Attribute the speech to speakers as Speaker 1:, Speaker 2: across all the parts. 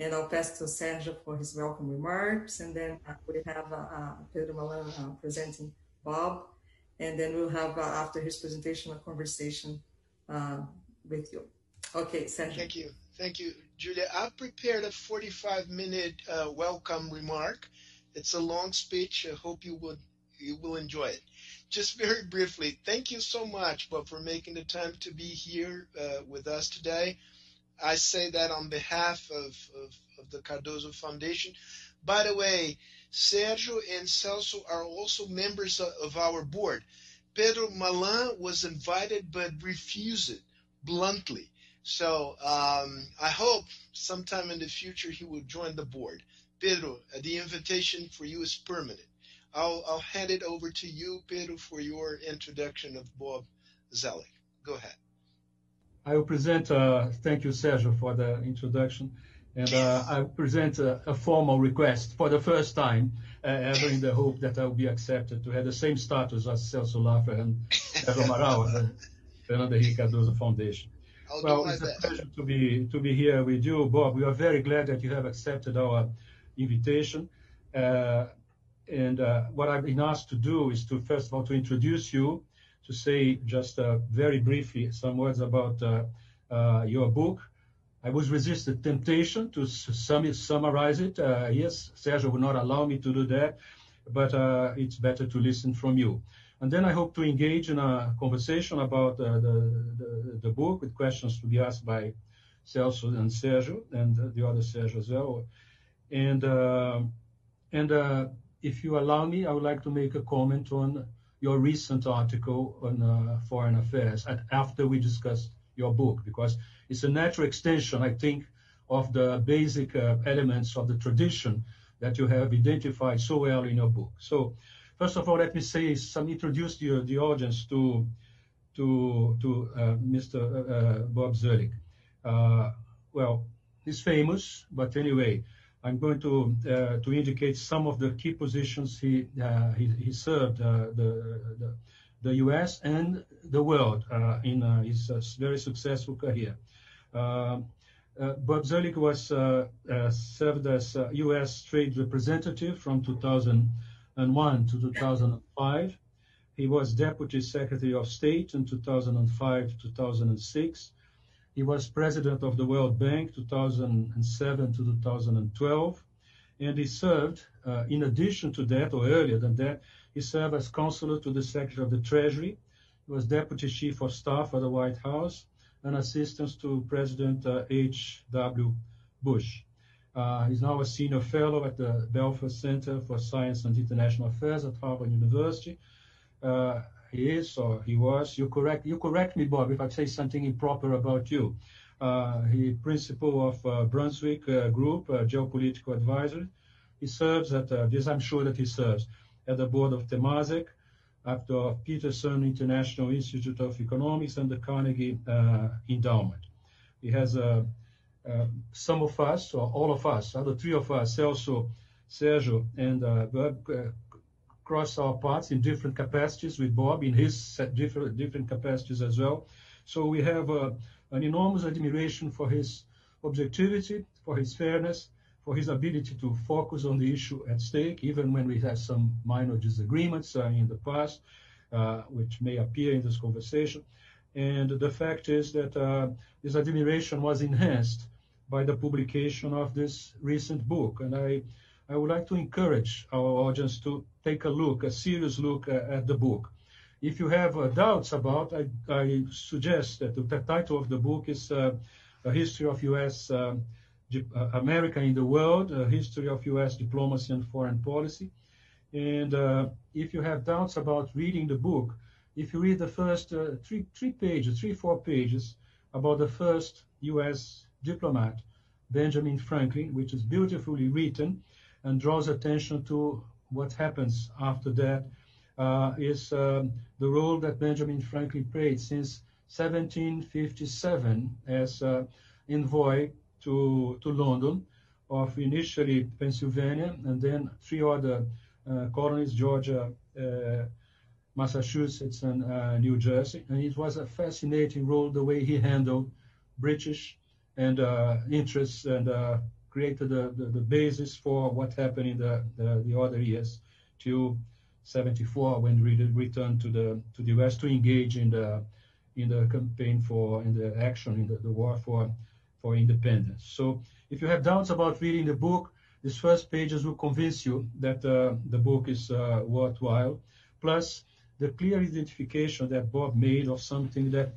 Speaker 1: And I'll pass to Sergio for his welcome remarks. And then uh, we have uh, uh, Pedro Malan uh, presenting Bob. And then we'll have, after his presentation, a conversation with you. Okay, Sergio.
Speaker 2: Thank you. Thank you, Julia. I've prepared a 45 minute welcome remark. It's a long speech. I hope you would you will enjoy it. Just very briefly, thank you so much, Bob, for making the time to be here uh, with us today. I say that on behalf of, of, of, the Cardoso Foundation. By the way, Sergio and Celso are also members of, of our board. Pedro Malan was invited but refused it bluntly. So um, I hope sometime in the future he will join the board. Pedro, the invitation for you is permanent. I'll, I'll hand it over to you, Pedro, for your introduction of Bob Zoellick. Go ahead.
Speaker 3: I will present, uh, thank you, Sergio, for the introduction. And uh, I will present a, a, formal request for the first time, uh, ever in the hope that I will be accepted to have the same status as Celso Lafer and Amaral at the Fernando Henrique Cardoso Foundation.
Speaker 2: I'll
Speaker 3: well, it's a pleasure to be to be here with you, Bob. We are very glad that you have accepted our invitation. Uh, and uh, what I've been asked to do is to first of all to introduce you, to say just uh, very briefly some words about uh, uh your book. I was resisted temptation to sum summarize it. Uh, yes, Sergio would not allow me to do that, but uh, it's better to listen from you. And then I hope to engage in a conversation about the, the, the, book with questions to be asked by Celso and Sergio and the other Sergio as well. And and if you allow me, I would like to make a comment on your recent article on uh, foreign affairs and after we discuss your book, because it's a natural extension, I think, of the basic uh, elements of the tradition that you have identified so well in your book. So, first of all, let me say some introduce the, the audience to to to uh, Mr. Uh, uh, Bob. Uh, well, he's famous, but anyway, I'm going to uh, to indicate some of the key positions he uh, he, he, served uh, the, the, the U.S. and the world uh, in uh, his uh, very successful career. Bob Zoellick was served as U.S. Trade Representative from 2001 to 2005. He was Deputy Secretary of State in 2005-2006. He was president of the World Bank 2007 to 2012, and he served, uh, in addition to that, or earlier than that, he served as counselor to the Secretary of the Treasury. He was deputy chief of staff at the White House and assistant to President uh, H.W. Bush. Uh, he's now a senior fellow at the Belfer Center for Science and International Affairs at Harvard University. Uh, he is or he was. You correct you correct me, Bob, if I say something improper about you. Uh, he principal of uh, Brunswick uh, Group, uh, geopolitical advisor. He serves at uh, this. I'm sure that he serves at the board of Temasek, after Peterson International Institute of Economics and the Carnegie uh, Endowment. He has some of us, or all of us, other three of us, Celso, Sergio, and cross our paths in different capacities with Bob in his different different capacities as well. So we have uh, an enormous admiration for his objectivity, for his fairness, for his ability to focus on the issue at stake, even when we have some minor disagreements uh, in the past, uh, which may appear in this conversation. And the fact is that uh, this admiration was enhanced by the publication of this recent book. And I I would like to encourage our audience to take a look, a serious look uh, at the book. If you have uh, doubts about, I, I suggest that the title of the book is uh, A History of U.S. Uh, uh, America in the World, A History of U.S. Diplomacy and Foreign Policy. And uh, if you have doubts about reading the book, if you read the first three, three pages, three, four pages about the first U.S. diplomat, Benjamin Franklin, which is beautifully written, and draws attention to what happens after that uh, is um, the role that Benjamin Franklin played since 1757 as uh, envoy to, to London of initially Pennsylvania and then three other uh, colonies, Georgia, uh, Massachusetts, and uh, New Jersey. And it was a fascinating role the way he handled British and uh, interests and created the, the, the, basis for what happened in the, the, the other years till 74 when we returned to the to the US to engage in the in the campaign for in the action in the, the war for for independence. So if you have doubts about reading the book, these first pages will convince you that uh, the book is uh, worthwhile. Plus the clear identification that Bob made of something that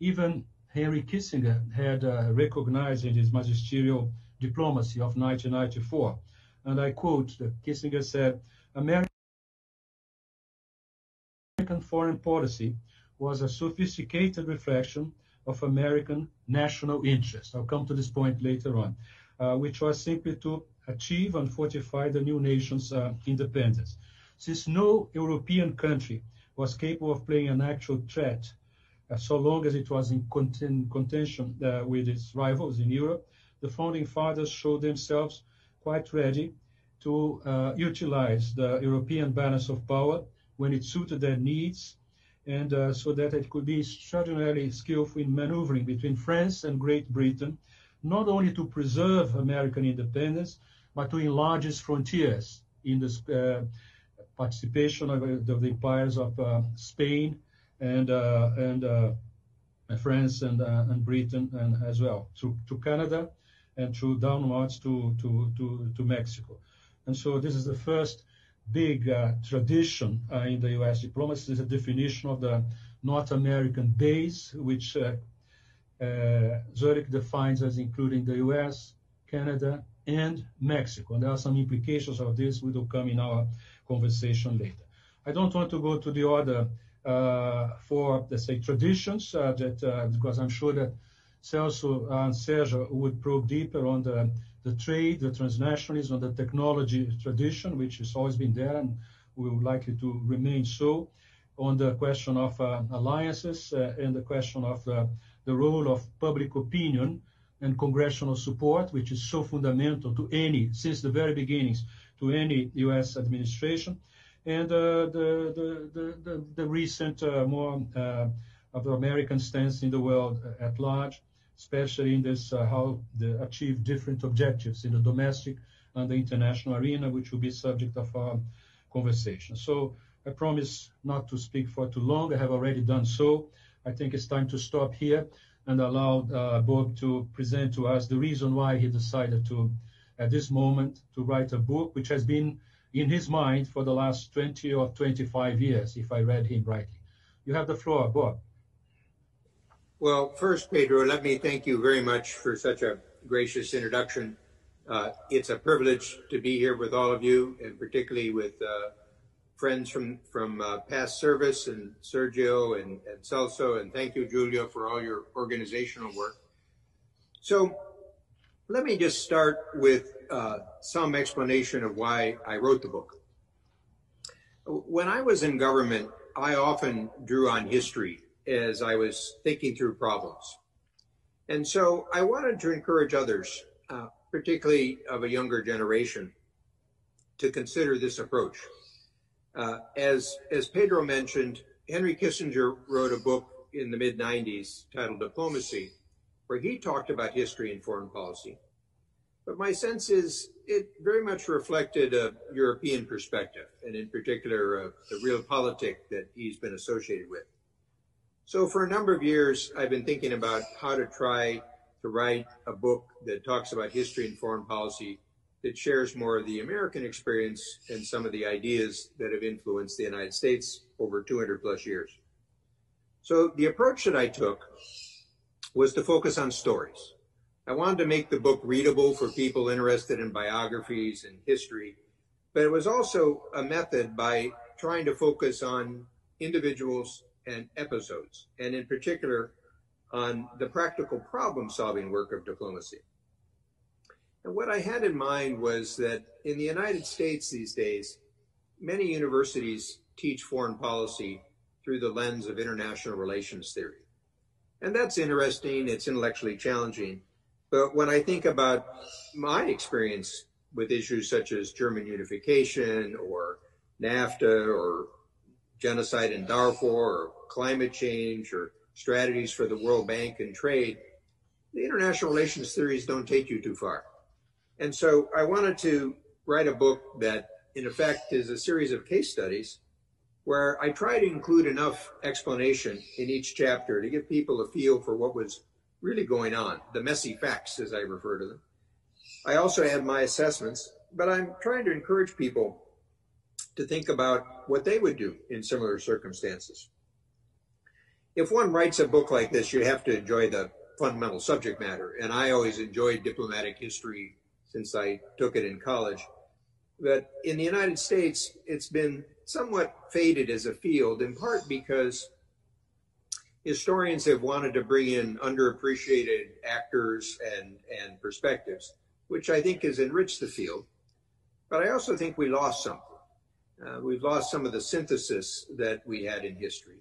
Speaker 3: even Henry Kissinger had uh, recognized in his magisterial diplomacy of 1994. And I quote, Kissinger said, American foreign policy was a sophisticated reflection of American national interest. I'll come to this point later on, uh, which was simply to achieve and fortify the new nation's uh, independence. Since no European country was capable of playing an actual threat uh, so long as it was in contention uh, with its rivals in Europe, the founding fathers showed themselves quite ready to uh, utilize the European balance of power when it suited their needs, and uh, so that it could be extraordinarily skillful in maneuvering between France and Great Britain, not only to preserve American independence, but to enlarge its frontiers in the uh, participation of, of, the empires of uh, Spain, and uh, and uh, France and uh, and Britain and as well to Canada and through downwards to to to to Mexico. And so this is the first big uh, tradition uh, in the U.S. diplomacy is a definition of the North American base, which uh, Zoellick defines as including the U.S., Canada, and Mexico. And there are some implications of this which will come in our conversation later. I don't want to go to the other uh, for, let's say, traditions, uh, that uh, because I'm sure that Celso and Sergio would probe deeper on the, the trade, the transnationalism, the technology tradition, which has always been there and will likely to remain so, on the question of uh, alliances uh, and the question of the, the role of public opinion and congressional support, which is so fundamental to any, since the very beginnings, to any U.S. administration and uh, the the recent uh, more uh, of the American stance in the world at large, especially in this uh, how to achieve different objectives in the domestic and the international arena, which will be subject of our conversation. So I promise not to speak for too long. I have already done so. I think it's time to stop here and allow uh, Bob to present to us the reason why he decided to, at this moment, to write a book, which has been in his mind for the last 20 or 25 years, if I read him rightly. You have the floor, Bob.
Speaker 4: Well, first, Pedro, let me thank you very much for such a gracious introduction. Uh, it's a privilege to be here with all of you, and particularly with uh, friends from from uh, past service, and Sergio and, and Celso, and thank you, Julia, for all your organizational work. So, let me just start with uh, some explanation of why I wrote the book. When I was in government, I often drew on history as I was thinking through problems. And so I wanted to encourage others, uh, particularly of a younger generation, to consider this approach. Uh, as, as Pedro mentioned, Henry Kissinger wrote a book in the mid 90s titled Diplomacy, where he talked about history and foreign policy. But my sense is it very much reflected a European perspective, and in particular, uh, the real realpolitik that he's been associated with. So for a number of years, I've been thinking about how to try to write a book that talks about history and foreign policy that shares more of the American experience and some of the ideas that have influenced the United States over 200 plus years. So the approach that I took was to focus on stories. I wanted to make the book readable for people interested in biographies and history, but it was also a method by trying to focus on individuals and episodes, and in particular on the practical problem solving work of diplomacy. And what I had in mind was that in the United States these days, many universities teach foreign policy through the lens of international relations theory. And that's interesting, it's intellectually challenging, but when I think about my experience with issues such as German unification or NAFTA or genocide in Darfur or climate change or strategies for the World Bank and trade, the international relations theories don't take you too far. And so I wanted to write a book that, in effect, is a series of case studies where I try to include enough explanation in each chapter to give people a feel for what was really going on, the messy facts, as I refer to them. I also add my assessments, but I'm trying to encourage people to think about what they would do in similar circumstances. If one writes a book like this, you have to enjoy the fundamental subject matter. And I always enjoyed diplomatic history since I took it in college. But in the United States, it's been somewhat faded as a field, in part because historians have wanted to bring in underappreciated actors and, and perspectives, which I think has enriched the field. But I also think we lost something. Uh, we've lost some of the synthesis that we had in history.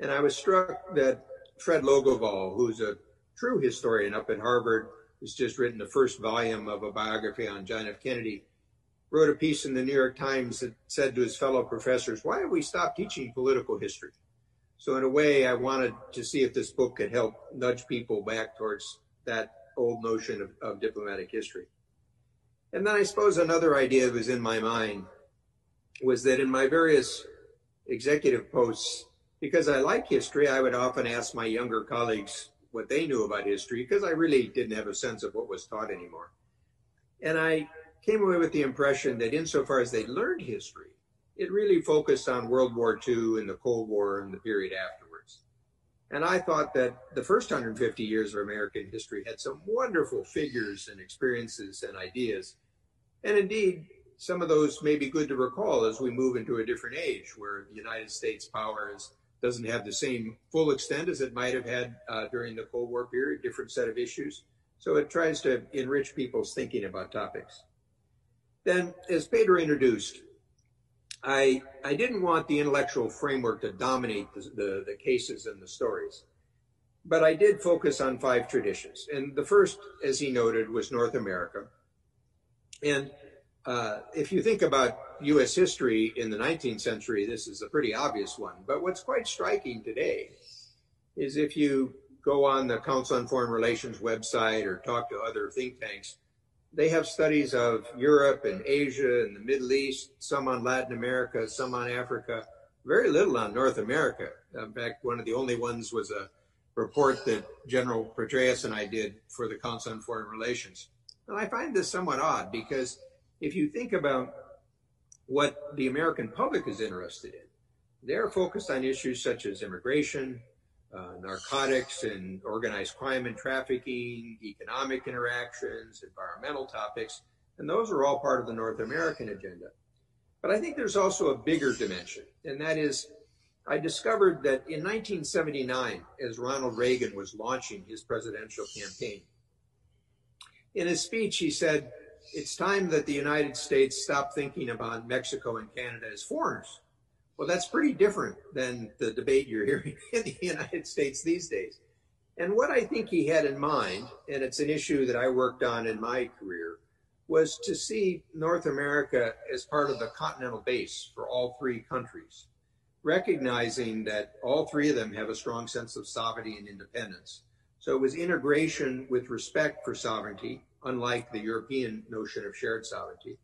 Speaker 4: And I was struck that Fred Logevall, who's a true historian up at Harvard, who's just written the first volume of a biography on John F. Kennedy, wrote a piece in the New York Times that said to his fellow professors, Why have we stopped teaching political history? So, in a way, I wanted to see if this book could help nudge people back towards that old notion of, of diplomatic history. And then I suppose another idea was in my mind was that in my various executive posts, because I like history, I would often ask my younger colleagues what they knew about history because I really didn't have a sense of what was taught anymore. And I came away with the impression that insofar as they learned history, it really focused on World War II and the Cold War and the period afterwards. And I thought that the first 150 years of American history had some wonderful figures and experiences and ideas. And indeed, some of those may be good to recall as we move into a different age where the United States power is, doesn't have the same full extent as it might have had uh, during the Cold War period, different set of issues. So it tries to enrich people's thinking about topics. Then, as Peter introduced, I, I didn't want the intellectual framework to dominate the, the, the, cases and the stories, but I did focus on five traditions. And the first, as he noted, was North America. And uh, if you think about U.S. history in the 19th century, this is a pretty obvious one. But what's quite striking today is if you go on the Council on Foreign Relations website or talk to other think tanks, they have studies of Europe and Asia and the Middle East, some on Latin America, some on Africa, very little on North America. In fact, one of the only ones was a report that General Petraeus and I did for the Council on Foreign Relations. And I find this somewhat odd because if you think about what the American public is interested in, they're focused on issues such as immigration, uh, narcotics and organized crime and trafficking, economic interactions, environmental topics, and those are all part of the North American agenda. But I think there's also a bigger dimension, and that is I discovered that in 1979, as Ronald Reagan was launching his presidential campaign, in his speech, he said, It's time that the United States stop thinking about Mexico and Canada as foreigners well, that's pretty different than the debate you're hearing in the United States these days. And what I think he had in mind, and it's an issue that I worked on in my career, was to see North America as part of the continental base for all three countries, recognizing that all three of them have a strong sense of sovereignty and independence. So it was integration with respect for sovereignty, unlike the European notion of shared sovereignty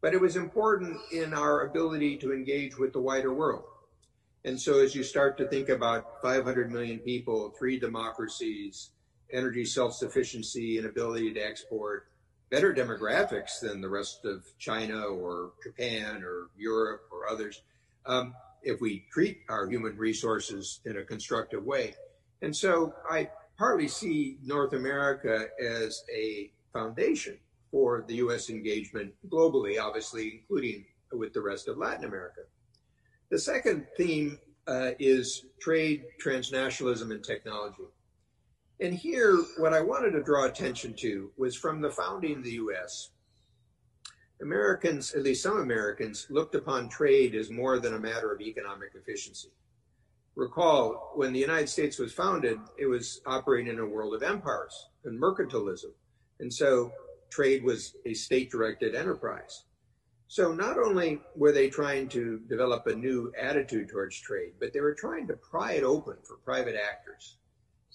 Speaker 4: but it was important in our ability to engage with the wider world. And so as you start to think about 500 million people, three democracies, energy self-sufficiency and ability to export, better demographics than the rest of China or Japan or Europe or others, um, if we treat our human resources in a constructive way. And so I partly see North America as a foundation for the U.S. engagement globally, obviously, including with the rest of Latin America. The second theme uh, is trade, transnationalism, and technology. And here, what I wanted to draw attention to was from the founding of the U.S., Americans, at least some Americans, looked upon trade as more than a matter of economic efficiency. Recall, when the United States was founded, it was operating in a world of empires and mercantilism. And so trade was a state directed enterprise. So not only were they trying to develop a new attitude towards trade, but they were trying to pry it open for private actors.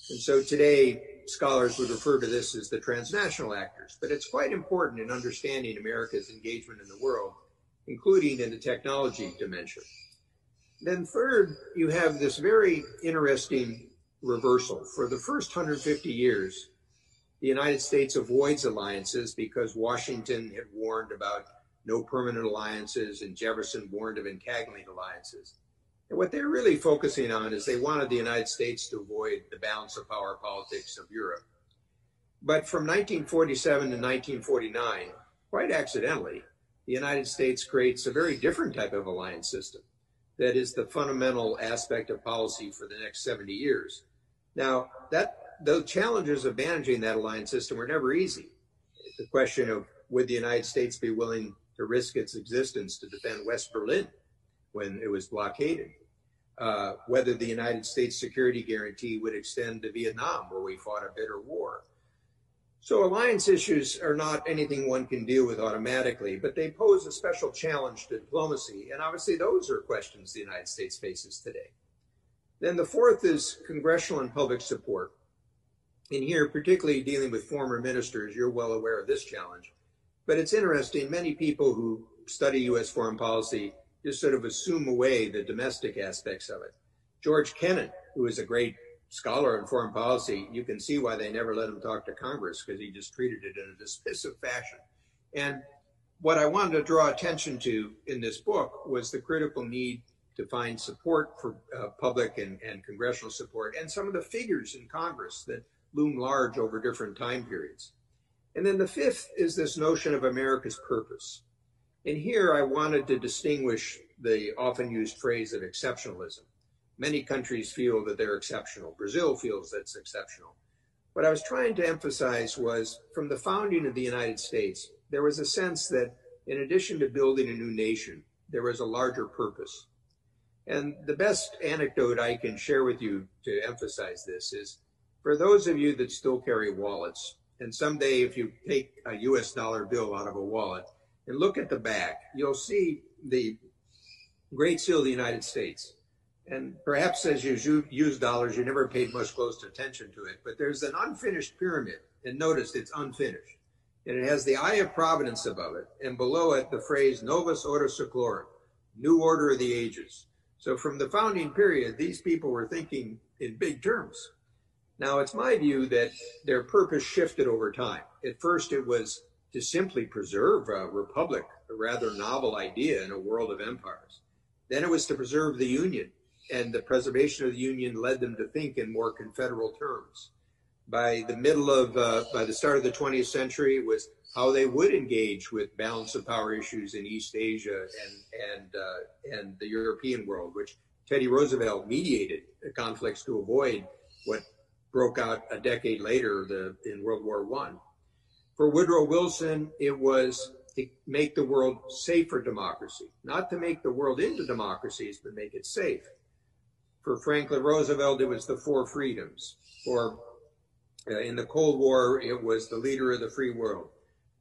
Speaker 4: And so today, scholars would refer to this as the transnational actors, but it's quite important in understanding America's engagement in the world, including in the technology dimension. Then, third, you have this very interesting reversal. For the first 150 years, the United States avoids alliances because Washington had warned about no permanent alliances and Jefferson warned of entangling alliances. And what they're really focusing on is they wanted the United States to avoid the balance of power politics of Europe. But from 1947 to 1949, quite accidentally, the United States creates a very different type of alliance system that is the fundamental aspect of policy for the next 70 years. Now, that the challenges of managing that alliance system were never easy. The question of would the United States be willing to risk its existence to defend West Berlin when it was blockaded? Uh, whether the United States security guarantee would extend to Vietnam, where we fought a bitter war. So alliance issues are not anything one can deal with automatically, but they pose a special challenge to diplomacy. And obviously, those are questions the United States faces today. Then the fourth is congressional and public support. And here, particularly dealing with former ministers, you're well aware of this challenge. But it's interesting, many people who study U.S. foreign policy just sort of assume away the domestic aspects of it. George Kennan, who is a great scholar in foreign policy, you can see why they never let him talk to Congress because he just treated it in a dismissive fashion. And what I wanted to draw attention to in this book was the critical need to find support for uh, public and, and congressional support and some of the figures in Congress that loom large over different time periods. And then the fifth is this notion of America's purpose. And here I wanted to distinguish the often used phrase of exceptionalism. Many countries feel that they're exceptional. Brazil feels that's exceptional. What I was trying to emphasize was from the founding of the United States, there was a sense that in addition to building a new nation, there was a larger purpose. And the best anecdote I can share with you to emphasize this is for those of you that still carry wallets, and someday if you take a US dollar bill out of a wallet, and look at the back, you'll see the Great Seal of the United States. And perhaps as you use dollars, you never paid much close attention to it, but there's an unfinished pyramid. And notice it's unfinished. And it has the Eye of Providence above it, and below it the phrase Novus Ordo Seclorum, New Order of the Ages. So from the founding period, these people were thinking in big terms. Now, it's my view that their purpose shifted over time. At first, it was to simply preserve a republic, a rather novel idea in a world of empires. Then it was to preserve the Union, and the preservation of the Union led them to think in more confederal terms. By the middle of, uh, by the start of the 20th century, it was how they would engage with balance of power issues in East Asia and and uh, and the European world, which Teddy Roosevelt mediated conflicts to avoid what broke out a decade later the, in World War One. For Woodrow Wilson, it was to make the world safe for democracy, not to make the world into democracies, but make it safe. For Franklin Roosevelt, it was the four freedoms. For uh, in the Cold War, it was the leader of the free world.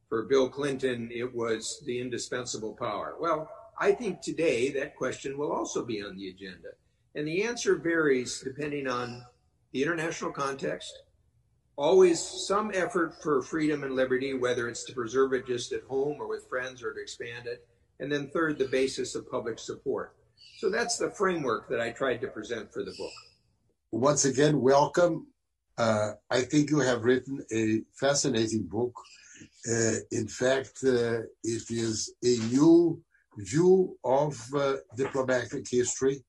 Speaker 4: For Bill Clinton, it was the indispensable power. Well, I think today that question will also be on the agenda. And the answer varies depending on the international context, always some effort for freedom and liberty, whether it's to preserve it just at home or with friends or to expand it. And then third, the basis of public support. So that's the framework that I tried to present for the book.
Speaker 5: Once again, welcome. Uh, I think you have written a fascinating book. Uh, in fact, uh, it is a new view of uh, diplomatic history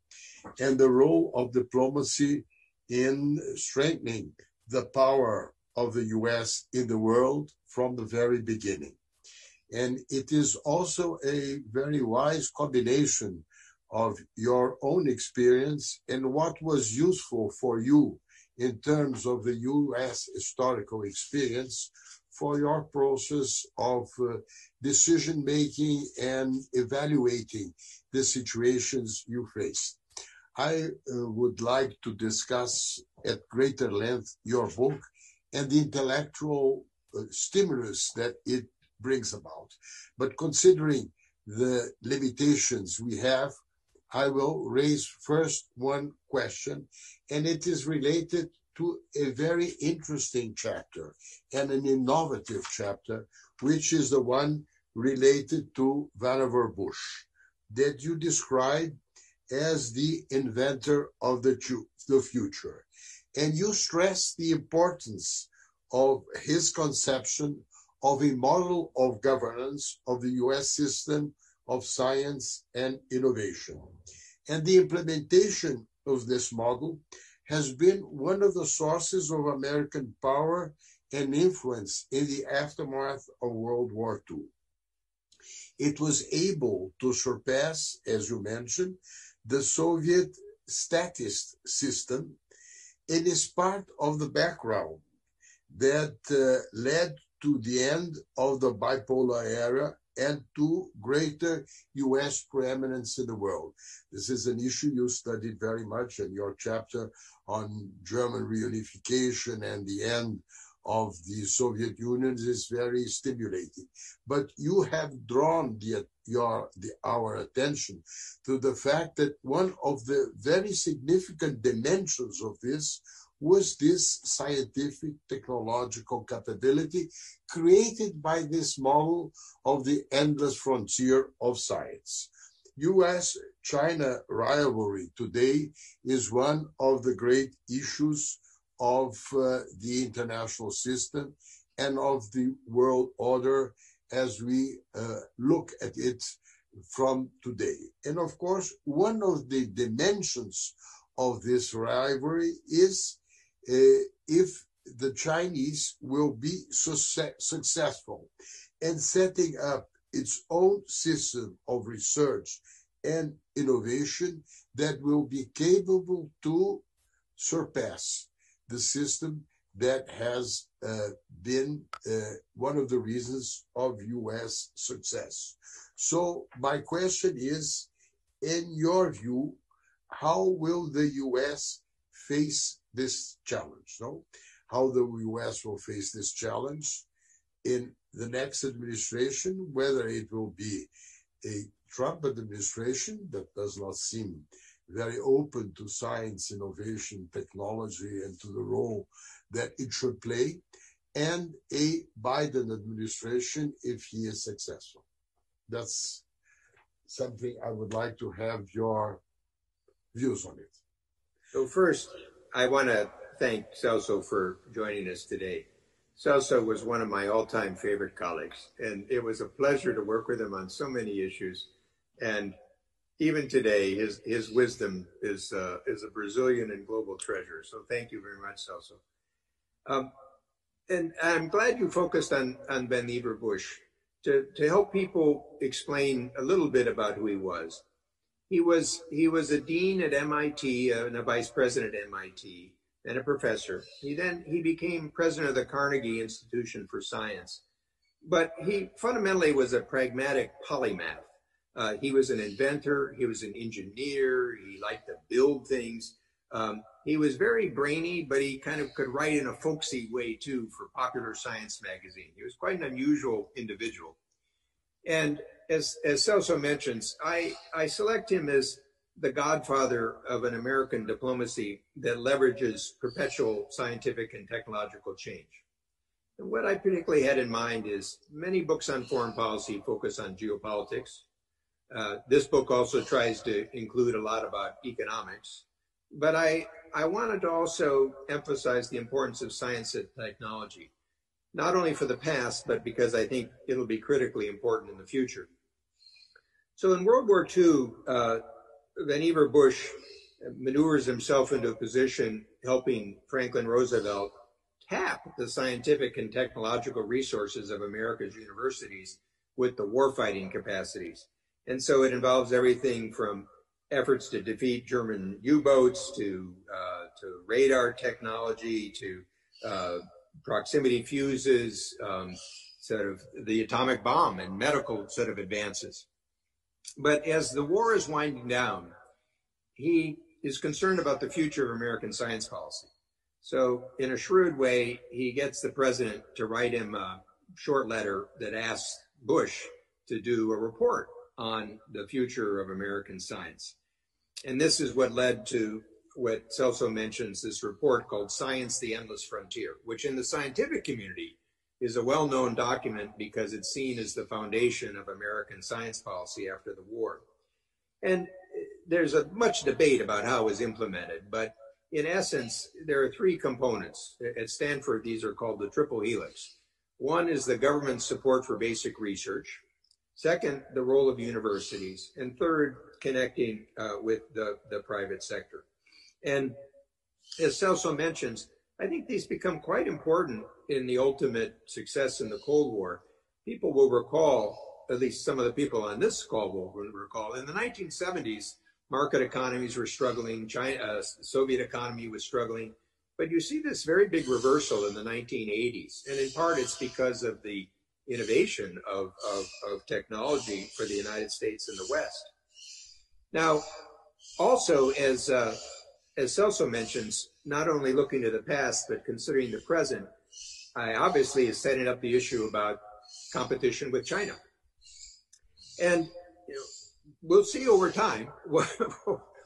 Speaker 5: and the role of diplomacy in strengthening the power of the US in the world from the very beginning. And it is also a very wise combination of your own experience and what was useful for you in terms of the US historical experience for your process of uh, decision making and evaluating the situations you face. I uh, would like to discuss at greater length your book and the intellectual uh, stimulus that it brings about. But considering the limitations we have, I will raise first one question, and it is related to a very interesting chapter and an innovative chapter, which is the one related to Vannevar Bush that you describe as the inventor of the, the future. And you stress the importance of his conception of a model of governance of the US system of science and innovation. And the implementation of this model has been one of the sources of American power and influence in the aftermath of World War II. It was able to surpass, as you mentioned, the Soviet statist system and is part of the background that uh, led to the end of the bipolar era and to greater US preeminence in the world. This is an issue you studied very much in your chapter on German reunification and the end of the Soviet Union is very stimulating. But you have drawn the, your, the, our attention to the fact that one of the very significant dimensions of this was this scientific technological capability created by this model of the endless frontier of science. US China rivalry today is one of the great issues of uh, the international system and of the world order as we uh, look at it from today. And of course, one of the dimensions of this rivalry is uh, if the Chinese will be successful in setting up its own system of research and innovation that will be capable to surpass the system that has uh, been uh, one of the reasons of U.S. success. So my question is, in your view, how will the U.S. face this challenge? No, how the U.S. will face this challenge in the next administration, whether it will be a Trump administration that does not seem very open to science, innovation, technology, and to the role that it should play, and a Biden administration if he is successful. That's something I would like to have your views on it.
Speaker 4: So first, I want to thank Celso for joining us today. Celso was one of my all-time favorite colleagues, and it was a pleasure to work with him on so many issues. And even today, his his wisdom is uh, is a Brazilian and global treasure. So thank you very much, Celso. Um, and I'm glad you focused on on Vannevar Bush to to help people explain a little bit about who he was. He was he was a dean at MIT uh, and a vice president at MIT and a professor. He then he became president of the Carnegie Institution for Science, but he fundamentally was a pragmatic polymath. Uh, he was an inventor. He was an engineer. He liked to build things. Um, he was very brainy, but he kind of could write in a folksy way too for Popular Science magazine. He was quite an unusual individual. And as, as Celso mentions, I, I select him as the godfather of an American diplomacy that leverages perpetual scientific and technological change. And what I particularly had in mind is many books on foreign policy focus on geopolitics, uh, this book also tries to include a lot about economics, but I, I wanted to also emphasize the importance of science and technology, not only for the past, but because I think it'll be critically important in the future. So in World War II, uh, Vannevar Bush maneuvers himself into a position helping Franklin Roosevelt tap the scientific and technological resources of America's universities with the warfighting capacities. And so it involves everything from efforts to defeat German U-boats to uh, to radar technology to uh, proximity fuses, um, sort of the atomic bomb and medical sort of advances. But as the war is winding down, he is concerned about the future of American science policy. So in a shrewd way, he gets the president to write him a short letter that asks Bush to do a report on the future of American science. And this is what led to what Celso mentions, this report called Science, the Endless Frontier, which in the scientific community is a well-known document because it's seen as the foundation of American science policy after the war. And there's a much debate about how it was implemented, but in essence, there are three components. At Stanford, these are called the triple helix. One is the government support for basic research. Second, the role of universities. And third, connecting uh, with the, the private sector. And as Celso mentions, I think these become quite important in the ultimate success in the Cold War. People will recall, at least some of the people on this call will recall, in the 1970s, market economies were struggling, China, uh, Soviet economy was struggling. But you see this very big reversal in the 1980s. And in part, it's because of the innovation of, of, of technology for the United States and the West. Now, also, as, uh, as Celso mentions, not only looking to the past, but considering the present, I obviously is setting up the issue about competition with China. And you know, we'll see over time what,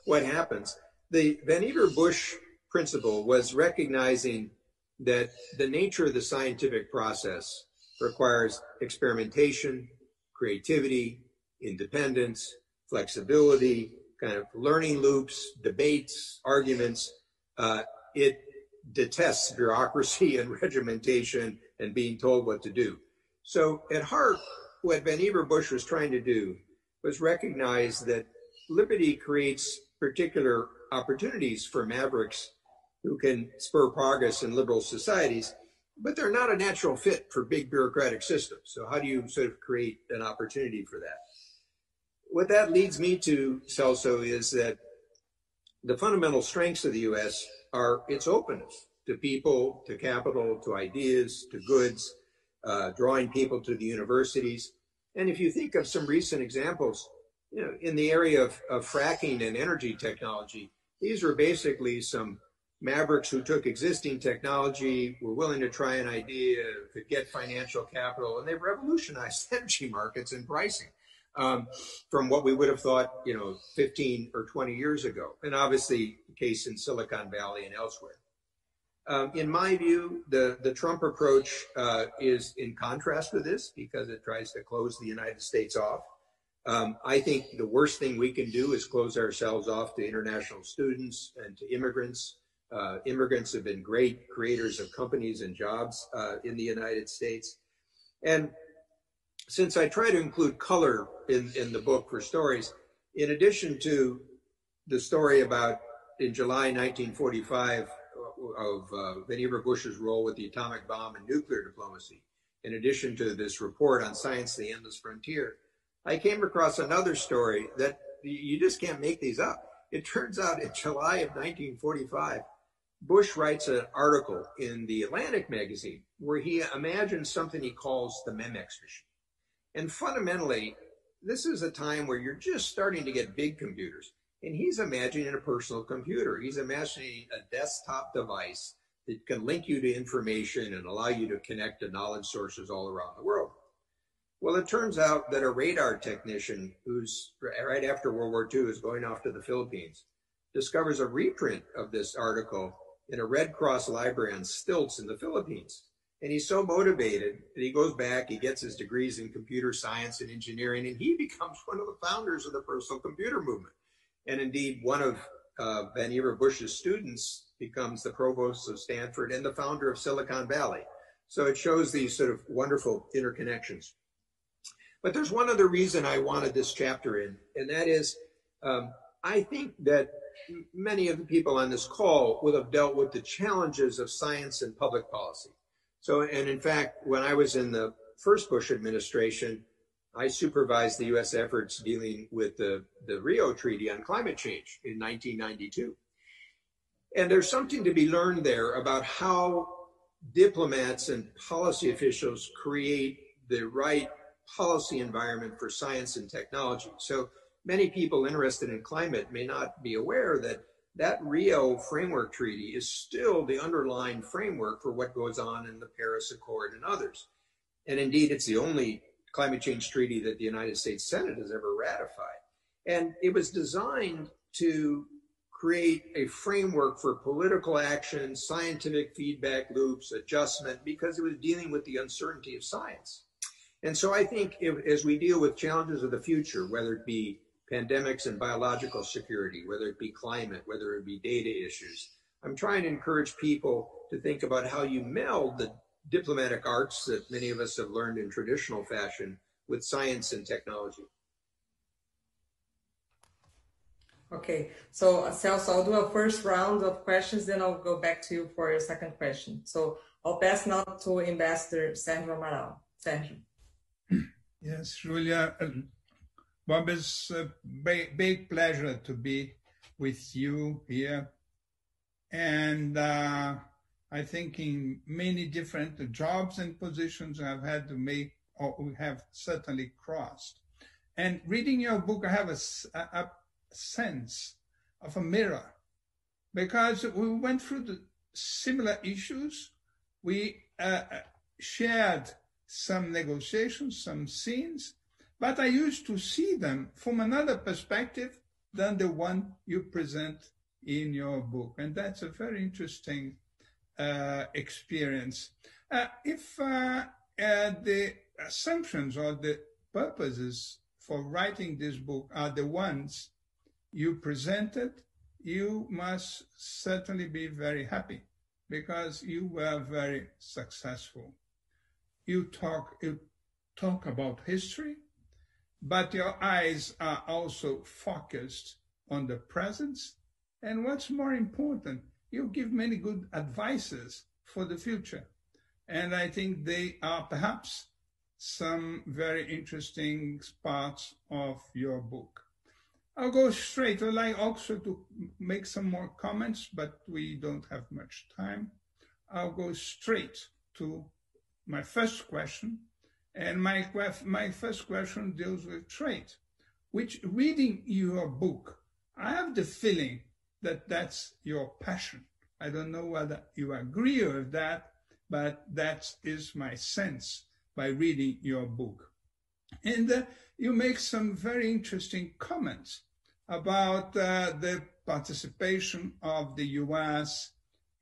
Speaker 4: what happens. The Vannevar Bush principle was recognizing that the nature of the scientific process requires experimentation, creativity, independence, flexibility, kind of learning loops, debates, arguments. Uh, it detests bureaucracy and regimentation and being told what to do. So at heart, what Vannevar Bush was trying to do was recognize that liberty creates particular opportunities for mavericks who can spur progress in liberal societies, but they're not a natural fit for big bureaucratic systems. So how do you sort of create an opportunity for that? What that leads me to, Celso, is that the fundamental strengths of the U.S. are its openness to people, to capital, to ideas, to goods, uh, drawing people to the universities. And if you think of some recent examples, you know, in the area of, of fracking and energy technology, these were basically some mavericks who took existing technology, were willing to try an idea, could get financial capital, and they've revolutionized energy markets and pricing um, from what we would have thought, you know, 15 or 20 years ago. And obviously, the case in Silicon Valley and elsewhere. Um, in my view, the, the Trump approach uh, is in contrast with this because it tries to close the United States off. Um, I think the worst thing we can do is close ourselves off to international students and to immigrants. Uh, immigrants have been great creators of companies and jobs uh, in the United States. And since I try to include color in, in the book for stories, in addition to the story about in July 1945 of uh, Vannevar Bush's role with the atomic bomb and nuclear diplomacy, in addition to this report on science, the endless frontier, I came across another story that you just can't make these up. It turns out in July of 1945, Bush writes an article in the Atlantic magazine where he imagines something he calls the Memex machine. And fundamentally, this is a time where you're just starting to get big computers. And he's imagining a personal computer. He's imagining a desktop device that can link you to information and allow you to connect to knowledge sources all around the world. Well, it turns out that a radar technician who's right after World War II is going off to the Philippines discovers a reprint of this article in a Red Cross library on stilts in the Philippines. And he's so motivated that he goes back, he gets his degrees in computer science and engineering, and he becomes one of the founders of the personal computer movement. And indeed, one of uh, Vannevar Bush's students becomes the provost of Stanford and the founder of Silicon Valley. So it shows these sort of wonderful interconnections. But there's one other reason I wanted this chapter in, and that is um, I think that many of the people on this call will have dealt with the challenges of science and public policy. So, and in fact, when I was in the first Bush administration, I supervised the U.S. efforts dealing with the, the Rio Treaty on climate change in 1992. And there's something to be learned there about how diplomats and policy officials create the right policy environment for science and technology. So many people interested in climate may not be aware that that Rio Framework Treaty is still the underlying framework for what goes on in the Paris Accord and others. And indeed, it's the only climate change treaty that the United States Senate has ever ratified. And it was designed to create a framework for political action, scientific feedback loops, adjustment, because it was dealing with the uncertainty of science. And so I think if, as we deal with challenges of the future, whether it be pandemics and biological security, whether it be climate, whether it be data issues, I'm trying to encourage people to think about how you meld the diplomatic arts that many of us have learned in traditional fashion with science and technology.
Speaker 1: Okay, so Celso, I'll do a first round of questions, then I'll go back to you for your second question. So I'll pass now to Ambassador Sergio Amaral. Sergio.
Speaker 6: Yes, Julia. Bob, it's a big, big pleasure to be with you here. And uh, I think in many different jobs and positions I've had to make, or we have certainly crossed. And reading your book, I have a, a, sense of a mirror because we went through similar issues. We uh, shared some negotiations, some scenes, but I used to see them from another perspective than the one you present in your book. And that's a very interesting uh, experience. Uh, if uh, uh the assumptions or the purposes for writing this book are the ones you presented, you must certainly be very happy because you were very successful. You talk, you talk about history, but your eyes are also focused on the present. And what's more important, you give many good advices for the future. And I think they are perhaps some very interesting parts of your book. I'll go straight. I'd like also to make some more comments, but we don't have much time. I'll go straight to my first question. And my, my first question deals with trade, which reading your book, I have the feeling that that's your passion. I don't know whether you agree with that, but that is my sense by reading your book. And uh, you make some very interesting comments about uh, the participation of the U.S.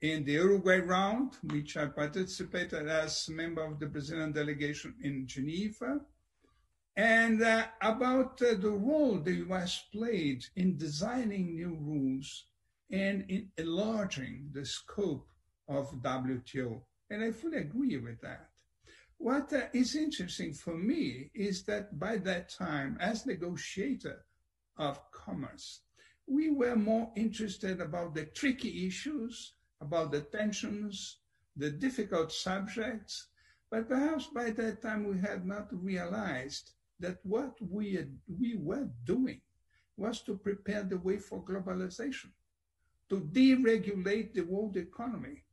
Speaker 6: in the Uruguay round, which I participated as a member of the Brazilian delegation in Geneva, and uh, about uh, the role the U.S. played in designing new rules and in enlarging the scope of WTO. And I fully agree with that. What uh, is interesting for me is that by that time, as negotiator of commerce, we were more interested about the tricky issues, about the tensions, the difficult subjects, but perhaps by that time we had not realized that what we, had, we were doing was to prepare the way for globalization, to deregulate the world economy.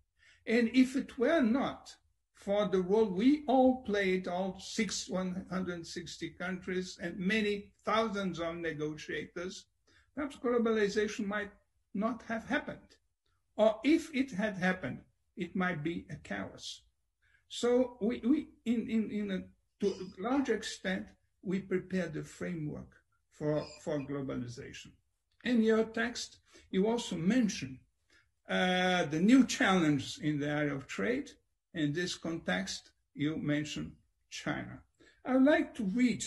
Speaker 6: And if it were not for the role we all played, all six, 160 countries and many thousands of negotiators, perhaps globalization might not have happened. Or if it had happened, it might be a chaos. So we, we in, in, in a, to a large extent, we prepared the framework for, for globalization. In your text, you also mention uh, the new challenge in the area of trade, in this context, you mention China. I'd like to read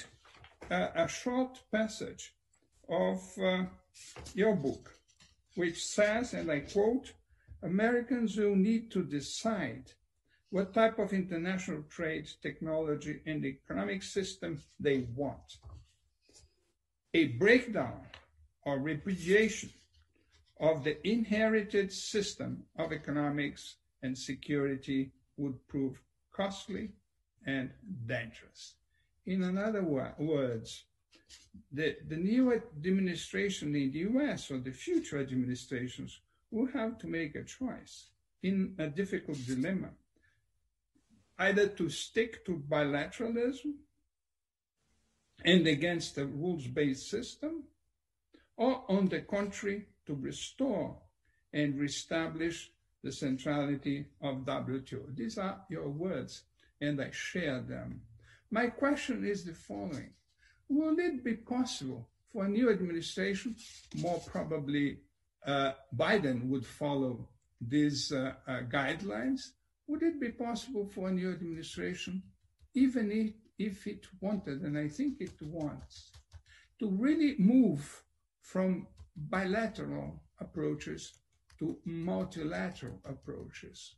Speaker 6: uh, a short passage of uh, your book, which says, and I quote, Americans will need to decide what type of international trade, technology, and economic system they want. A breakdown or repudiation of the inherited system of economics and security would prove costly and dangerous. In other words, the, the new administration in the US or the future administrations will have to make a choice in a difficult dilemma either to stick to bilateralism and against a rules based system, or on the contrary, to restore and reestablish the centrality of WTO. These are your words, and I share them. My question is the following Will it be possible for a new administration, more probably Biden would follow these uh, uh, guidelines, would it be possible for a new administration, even if, if it wanted, and I think it wants, to really move from bilateral approaches to multilateral approaches?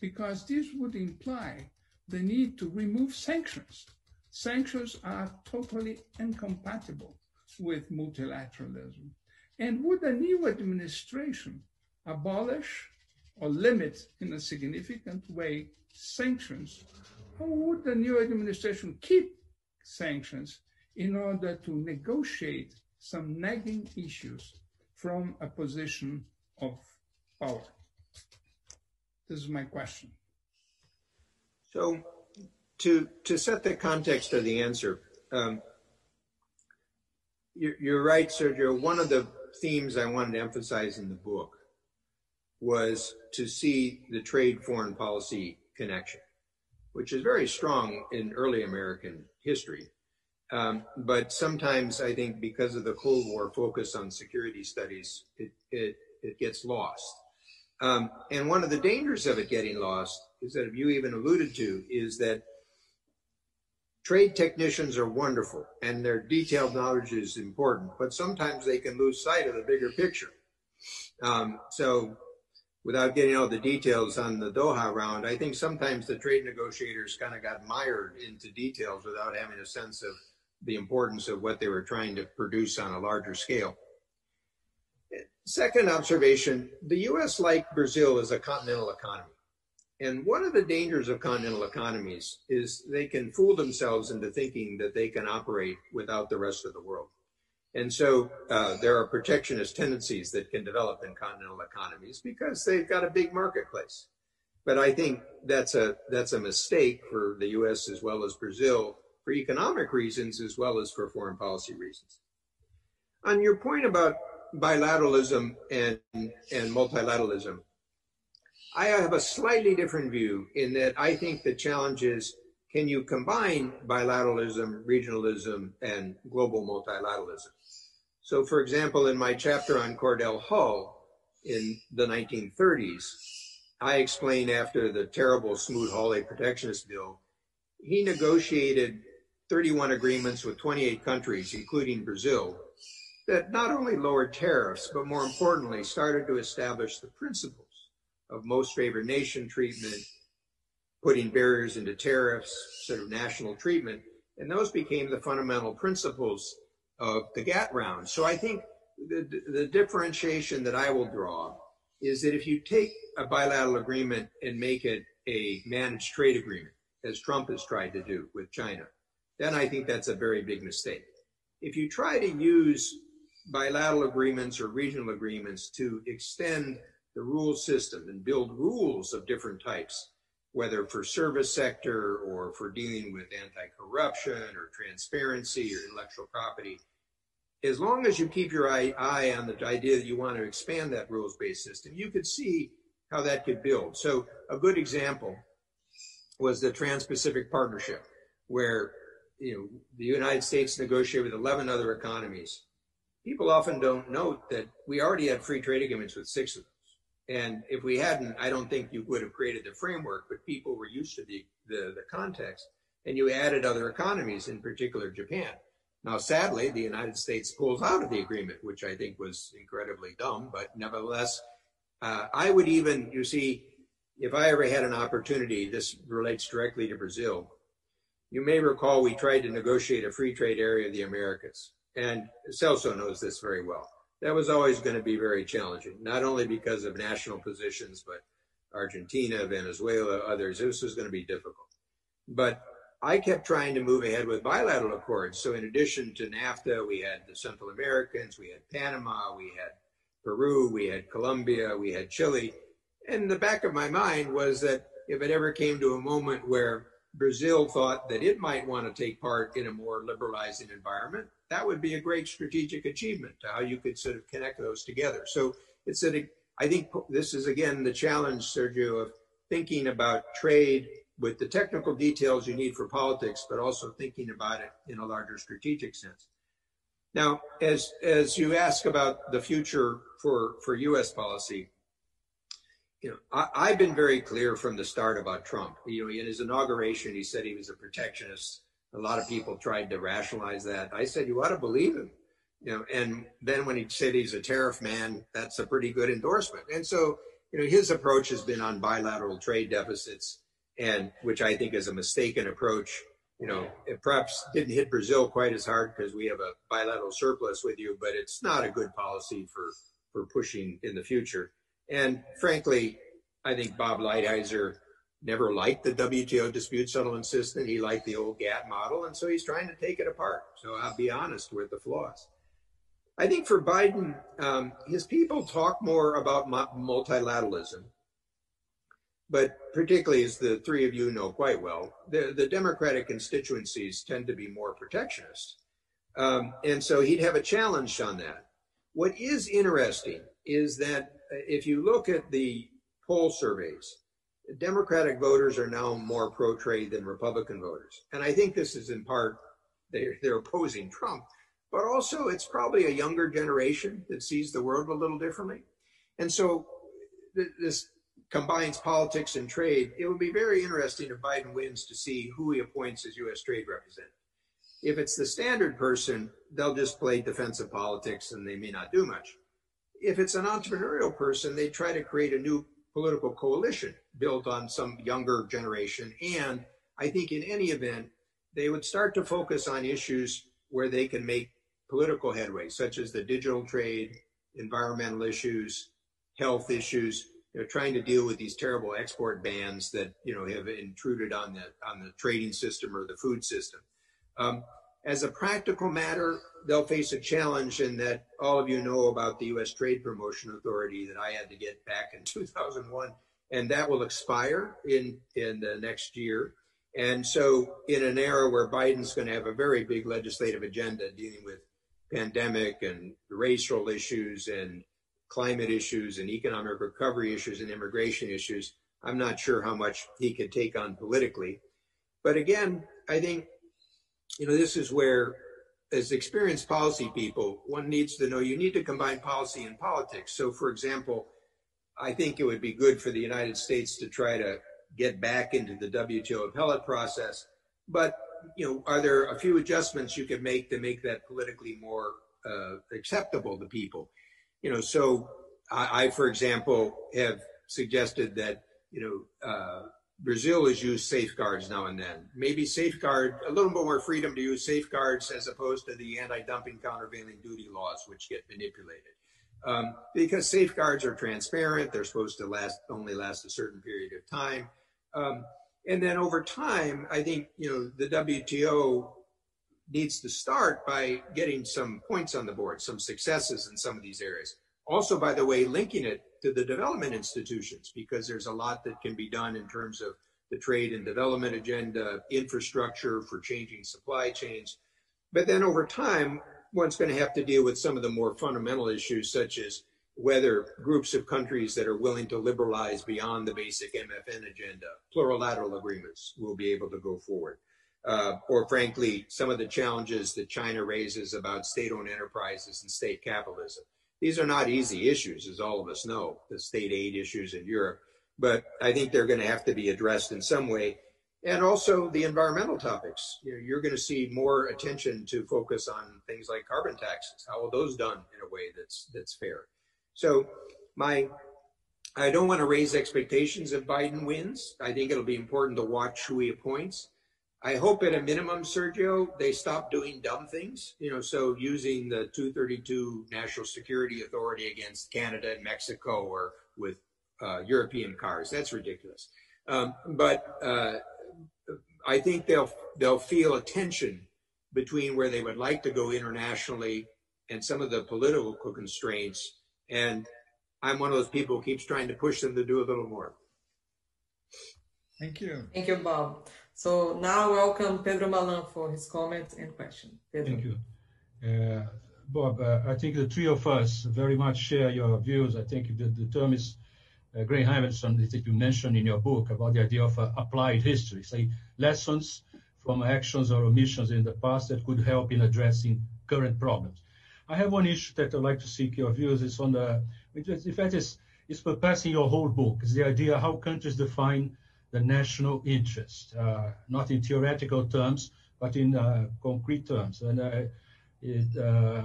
Speaker 6: Because this would imply the need to remove sanctions. Sanctions are totally incompatible with multilateralism. And would a new administration abolish or limit in a significant way sanctions, or would the new administration keep sanctions in order to negotiate some nagging issues from a position of power? This is my question.
Speaker 4: So, to to set the context of the answer, um, you're, you're right, Sergio. One of the themes I wanted to emphasize in the book was to see the trade foreign policy connection, which is very strong in early American history. Um, but sometimes I think because of the Cold War focus on security studies, it, it, it gets lost. Um, and one of the dangers of it getting lost is that, you even alluded to, is that trade technicians are wonderful and their detailed knowledge is important, but sometimes they can lose sight of the bigger picture. Um, so without getting all the details on the Doha round, I think sometimes the trade negotiators kind of got mired into details without having a sense of the importance of what they were trying to produce on a larger scale. Second observation, the US, like Brazil, is a continental economy. And one of the dangers of continental economies is they can fool themselves into thinking that they can operate without the rest of the world. And so uh, there are protectionist tendencies that can develop in continental economies because they've got a big marketplace. But I think that's a that's a mistake for the U.S. as well as Brazil for economic reasons as well as for foreign policy reasons. On your point about bilateralism and and multilateralism, I have a slightly different view in that I think the challenge is can you combine bilateralism, regionalism, and global multilateralism? So, for example, in my chapter on Cordell Hull in the 1930s, I explain after the terrible Smoot-Hawley protectionist bill, he negotiated 31 agreements with 28 countries, including Brazil, that not only lowered tariffs, but more importantly, started to establish the principles of most favored nation treatment, putting barriers into tariffs, sort of national treatment. And those became the fundamental principles of the GATT round. So I think the, the differentiation that I will draw is that if you take a bilateral agreement and make it a managed trade agreement, as Trump has tried to do with China, then I think that's a very big mistake. If you try to use bilateral agreements or regional agreements to extend the rule system and build rules of different types, whether for service sector or for dealing with anti-corruption or transparency or intellectual property, as long as you keep your eye, eye on the idea that you want to expand that rules-based system, you could see how that could build. So a good example was the Trans-Pacific Partnership, where you know the United States negotiated with 11 other economies. People often don't note that we already had free trade agreements with six of them. And if we hadn't, I don't think you would have created the framework, but people were used to the, the, the context. And you added other economies, in particular Japan. Now, sadly, the United States pulls out of the agreement, which I think was incredibly dumb, but nevertheless, uh, I would even, you see, if I ever had an opportunity, this relates directly to Brazil. You may recall we tried to negotiate a free trade area of the Americas, and Celso knows this very well that was always going to be very challenging, not only because of national positions, but Argentina, Venezuela, others. This was going to be difficult. But I kept trying to move ahead with bilateral accords. So in addition to NAFTA, we had the Central Americans, we had Panama, we had Peru, we had Colombia, we had Chile. And the back of my mind was that if it ever came to a moment where Brazil thought that it might want to take part in a more liberalizing environment, that would be a great strategic achievement to how you could sort of connect those together. So it's that I think this is again the challenge, Sergio, of thinking about trade with the technical details you need for politics, but also thinking about it in a larger strategic sense. Now, as as you ask about the future for for U.S. policy, you know, I, have been very clear from the start about Trump. You know, in his inauguration, he said he was a protectionist. A lot of people tried to rationalize that. I said you ought to believe him. You know, and then when he said he's a tariff man, that's a pretty good endorsement. And so, you know, his approach has been on bilateral trade deficits, and which I think is a mistaken approach you know, it perhaps didn't hit Brazil quite as hard because we have a bilateral surplus with you, but it's not a good policy for, for pushing in the future. And frankly, I think Bob Lighthizer never liked the WTO dispute settlement system. He liked the old GATT model, and so he's trying to take it apart. So I'll be honest with the flaws. I think for Biden, um, his people talk more about multilateralism but particularly as the three of you know quite well, the, the Democratic constituencies tend to be more protectionist. Um, and so he'd have a challenge on that. What is interesting is that if you look at the poll surveys, Democratic voters are now more pro trade than Republican voters. And I think this is in part they're, they're opposing Trump, but also it's probably a younger generation that sees the world a little differently. And so this combines politics and trade, it would be very interesting if Biden wins to see who he appoints as U.S. trade representative. If it's the standard person, they'll just play defensive politics and they may not do much. If it's an entrepreneurial person, they try to create a new political coalition built on some younger generation. And I think in any event, they would start to focus on issues where they can make political headway, such as the digital trade, environmental issues, health issues, know, trying to deal with these terrible export bans that you know have intruded on the on the trading system or the food system. Um, as a practical matter, they'll face a challenge in that all of you know about the U.S. Trade Promotion Authority that I had to get back in 2001, and that will expire in in the next year. And so, in an era where Biden's going to have a very big legislative agenda dealing with pandemic and racial issues and climate issues and economic recovery issues and immigration issues, I'm not sure how much he could take on politically. But again, I think, you know, this is where, as experienced policy people, one needs to know you need to combine policy and politics. So, for example, I think it would be good for the United States to try to get back into the WTO appellate process. But, you know, are there a few adjustments you could make to make that politically more uh, acceptable to people? you know, so I, I, for example, have suggested that, you know, uh, Brazil has used safeguards now and then. Maybe safeguard a little bit more freedom to use safeguards as opposed to the anti-dumping countervailing duty laws, which get manipulated. Um, because safeguards are transparent, they're supposed to last only last a certain period of time. Um, and then over time, I think you know the WTO needs to start by getting some points on the board, some successes in some of these areas. Also, by the way, linking it to the development institutions, because there's a lot that can be done in terms of the trade and development agenda, infrastructure for changing supply chains. But then over time, one's going to have to deal with some of the more fundamental issues, such as whether groups of countries that are willing to liberalize beyond the basic MFN agenda, plurilateral agreements, will be able to go forward uh, or frankly, some of the challenges that China raises about state-owned enterprises and state capitalism. These are not easy issues, as all of us know, the state aid issues in Europe, but I think they're going to have to be addressed in some way. And also the environmental topics. You know, you're going to see more attention to focus on things like carbon taxes. How are those done in a way that's that's fair? So my I don't want to raise expectations if Biden wins. I think it'll be important to watch who he appoints. I hope at a minimum, Sergio, they stop doing dumb things. You know, so using the 232 National Security Authority against Canada and Mexico or with uh, European cars. That's ridiculous. Um, but uh, I think they'll they'll feel a tension between where they would like to go internationally and some of the political constraints. And I'm one of those people who keeps trying to push them to do a little more.
Speaker 6: Thank you.
Speaker 1: Thank you, Bob. So now welcome Pedro Malan for his comments and question.
Speaker 3: Pedro. Thank you. Uh, Bob, uh, I think the three of us very much share your views. I think the, the term is uh, Graham Hamilton that you mentioned in your book about the idea of uh, applied history, say lessons from actions or omissions in the past that could help in addressing current problems. I have one issue that I'd like to seek your views. It's on the, in fact, is, is perpassing your whole book. It's the idea how countries define the national interest, uh, not in theoretical terms, but in uh, concrete terms. And it, uh,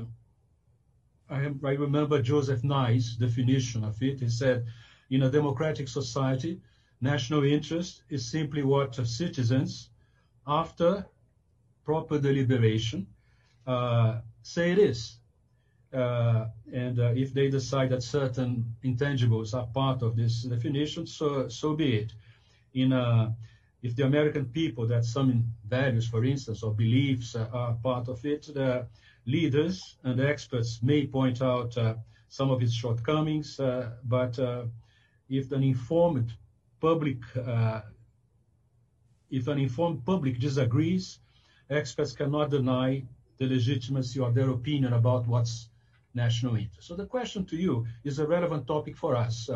Speaker 3: I, I remember Joseph Nye's definition of it. He said, in a democratic society, national interest is simply what citizens, after proper deliberation, uh, say it is. Uh, and uh, if they decide that certain intangibles are part of this definition, so so be it. In uh, if the American people that some values, for instance, or beliefs are part of it, the leaders and experts may point out uh, some of its shortcomings, uh, but uh, if an informed public if an informed public disagrees, experts cannot deny the legitimacy of their opinion about what's national interest. So the question to you is a relevant topic for us.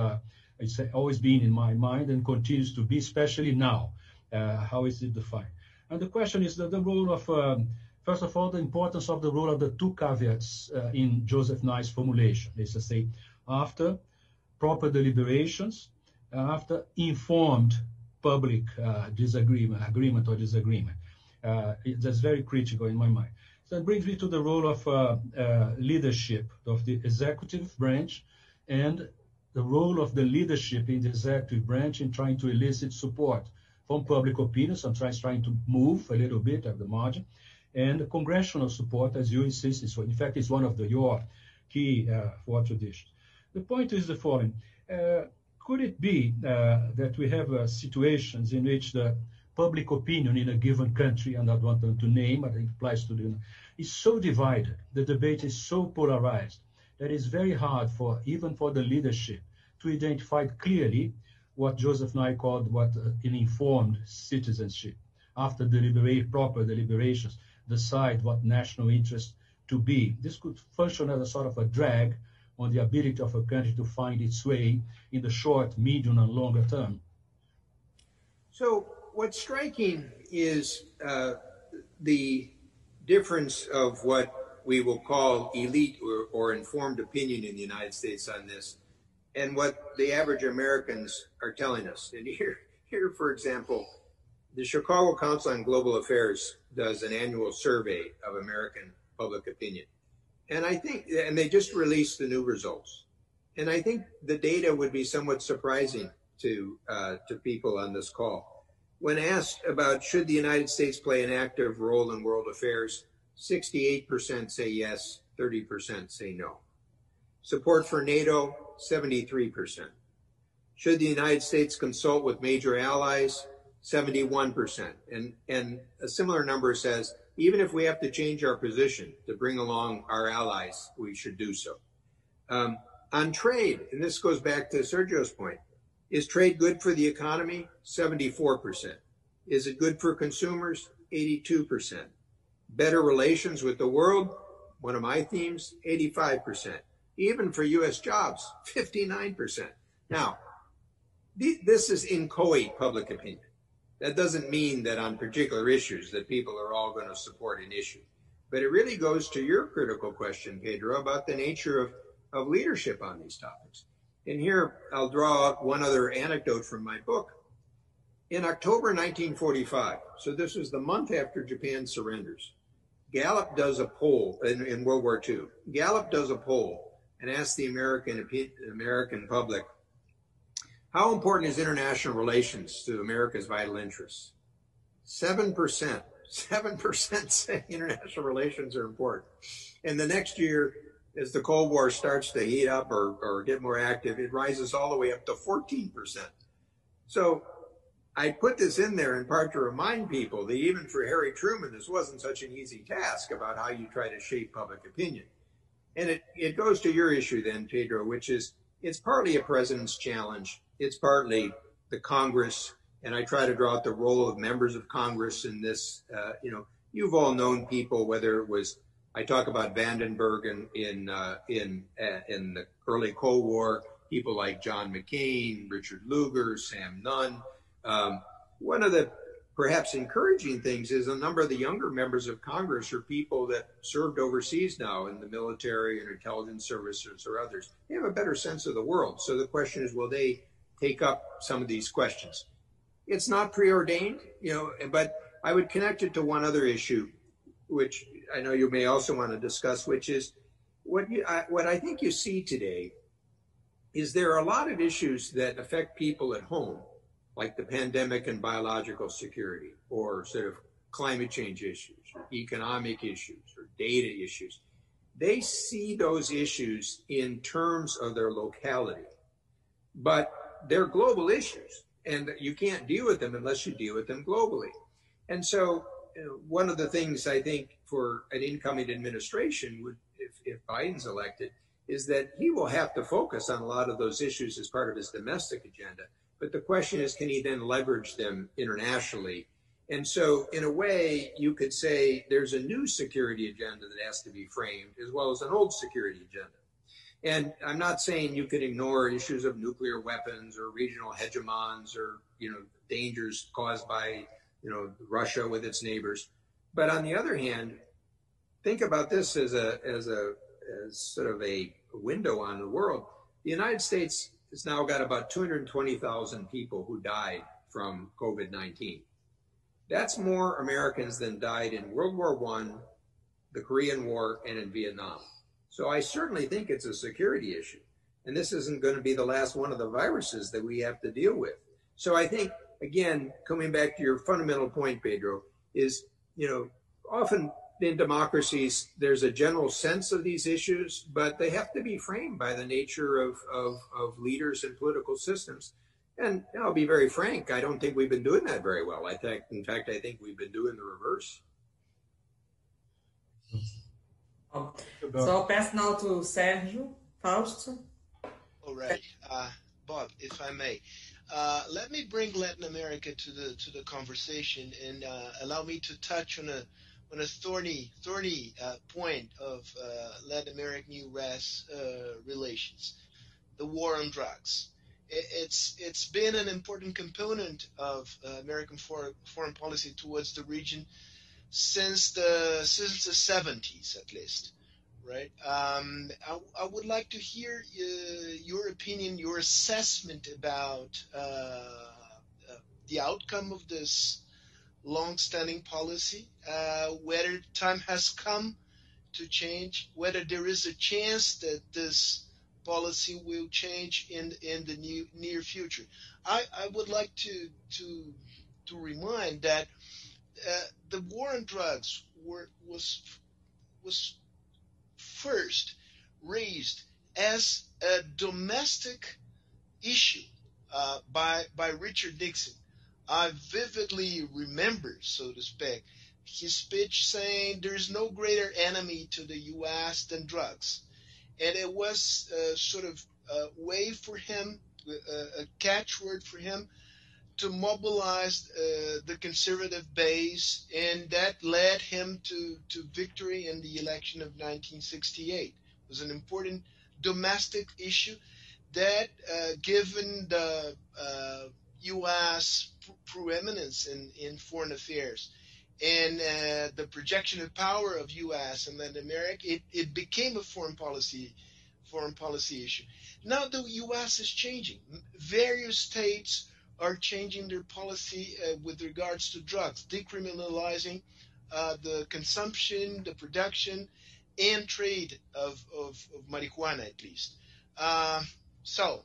Speaker 3: Uh, it's always been in my mind and continues to be, especially now. Uh, how is it defined? And the question is the, the role of, um, first of all, the importance of the role of the two caveats uh, in Joseph Nye's formulation. To say, after proper deliberations, after informed public uh, disagreement, agreement or disagreement. Uh, that's very critical in my mind. So that brings me to the role of uh, leadership of the executive branch and the role of the leadership in the executive branch in trying to elicit support from public opinion, sometimes trying to move a little bit at the margin, and congressional support, as you insist. So in fact, it's one of the, your key uh, for traditions. The point is the following. Uh, could it be uh, that we have uh, situations in which the public opinion in a given country, and I don't want to name, but it applies to the, is so divided, the debate is so polarized, that it's very hard for, even for the leadership, to identify clearly what Joseph Nye called what uh, an informed citizenship. After proper deliberations, decide what national interest to be. This could function as a sort of a drag on the ability of a country to find its way in the short, medium, and longer term.
Speaker 4: So, what's striking is uh, the difference of what we will call elite or, or, informed opinion in the United States on this and what the average Americans are telling us. And here, here, for example, the Chicago Council on Global Affairs does an annual survey of American public opinion. And I think, and they just released the new results. And I think the data would be somewhat surprising to uh, to people on this call. When asked about should the United States play an active role in world affairs, 68% say yes, 30% say no. Support for NATO, 73%. Should the United States consult with major allies, 71%. And, and a similar number says even if we have to change our position to bring along our allies, we should do so. Um, on trade, and this goes back to Sergio's point, is trade good for the economy? 74%. Is it good for consumers? 82%. Better relations with the world? One of my themes, 85%. Even for U.S. jobs, 59%. Now, this is inchoate public opinion. That doesn't mean that on particular issues that people are all going to support an issue. But it really goes to your critical question, Pedro, about the nature of, of leadership on these topics. And here I'll draw one other anecdote from my book. In October 1945, so this was the month after Japan surrenders, Gallup does a poll in, in World War II. Gallup does a poll and asks the American American public how important is international relations to America's vital interests? 7%. 7% say international relations are important. And the next year, as the Cold War starts to heat up or, or get more active, it rises all the way up to 14%. So I put this in there in part to remind people that even for Harry Truman, this wasn't such an easy task about how you try to shape public opinion. And it, it goes to your issue then, Pedro, which is it's partly a president's challenge it's partly the Congress, and I try to draw out the role of members of Congress in this. Uh, you know, you've all known people, whether it was I talk about Vandenberg in in uh, in uh, in the early Cold War, people like John McCain, Richard Lugar, Sam Nunn. Um, one of the perhaps encouraging things is a number of the younger members of Congress are people that served overseas now in the military and intelligence services or others. They have a better sense of the world. So the question is, will they take up some of these questions? It's not preordained, you know, but I would connect it to one other issue, which I know you may also want to discuss, which is what you, I, what I think you see today is there are a lot of issues that affect people at home, like the pandemic and biological security, or sort of climate change issues, or economic issues, or data issues. They see those issues in terms of their locality, but they're global issues, and you can't deal with them unless you deal with them globally. And so, one of the things I think for an incoming administration would, if, if Biden's elected, is that he will have to focus on a lot of those issues as part of his domestic agenda. But the question is, can he then leverage them internationally? And so, in a way, you could say there's a new security agenda that has to be framed, as well as an old security agenda. And I'm not saying you could ignore issues of nuclear weapons or regional hegemons or you know dangers caused by you know Russia with its neighbors. But on the other hand, think about this as a as a as sort of a window on the world. The United States has now got about 220,000 people who died from COVID-19. That's more Americans than died in World War One, the Korean War, and in Vietnam. So I certainly think it's a security issue. And this isn't going to be the last one of the viruses that we have to deal with. So I think, again, coming back to your fundamental point, Pedro, is, you know, often in democracies, there's a general sense of these issues, but they have to be framed by the nature of, of, of leaders and political systems. And I'll be very frank, I don't think we've been doing that very well. I think, in fact, I think we've been doing the reverse.
Speaker 1: Oh, so I'll pass now to Sergio Fausto.
Speaker 2: All right, uh, Bob, if I may, uh, let me bring Latin America to the to the conversation and uh, allow me to touch on a on a thorny thorny uh, point of uh, Latin American U.S. Uh, relations, the war on drugs. It, it's it's been an important component of American foreign foreign policy towards the region since the since the 70s at least right um, I, I, would like to hear uh, your opinion your assessment about uh, uh, the outcome of this long-standing policy uh, whether time has come to change whether there is a chance that this policy will change in in the new, near future I, I would like to to to remind that uh, the war on drugs were, was was first raised as a domestic issue uh, by by Richard Nixon. I vividly remember, so to speak, his speech saying there is no greater enemy to the U.S. than drugs, and it was a sort of a way for him, a, a catchword for him to mobilize uh, the conservative base, and that led him to, to victory in the election of 1968. It was an important domestic issue that, uh, given the uh, U.S. preeminence in, in foreign affairs and uh, the projection of power of U.S. and Latin America, it, it became a foreign policy foreign policy issue. Now the U.S. is changing. Various states are changing their policy uh, with regards to drugs, decriminalizing uh, the consumption, the production, and trade of, of, of marijuana, at least. Uh, so,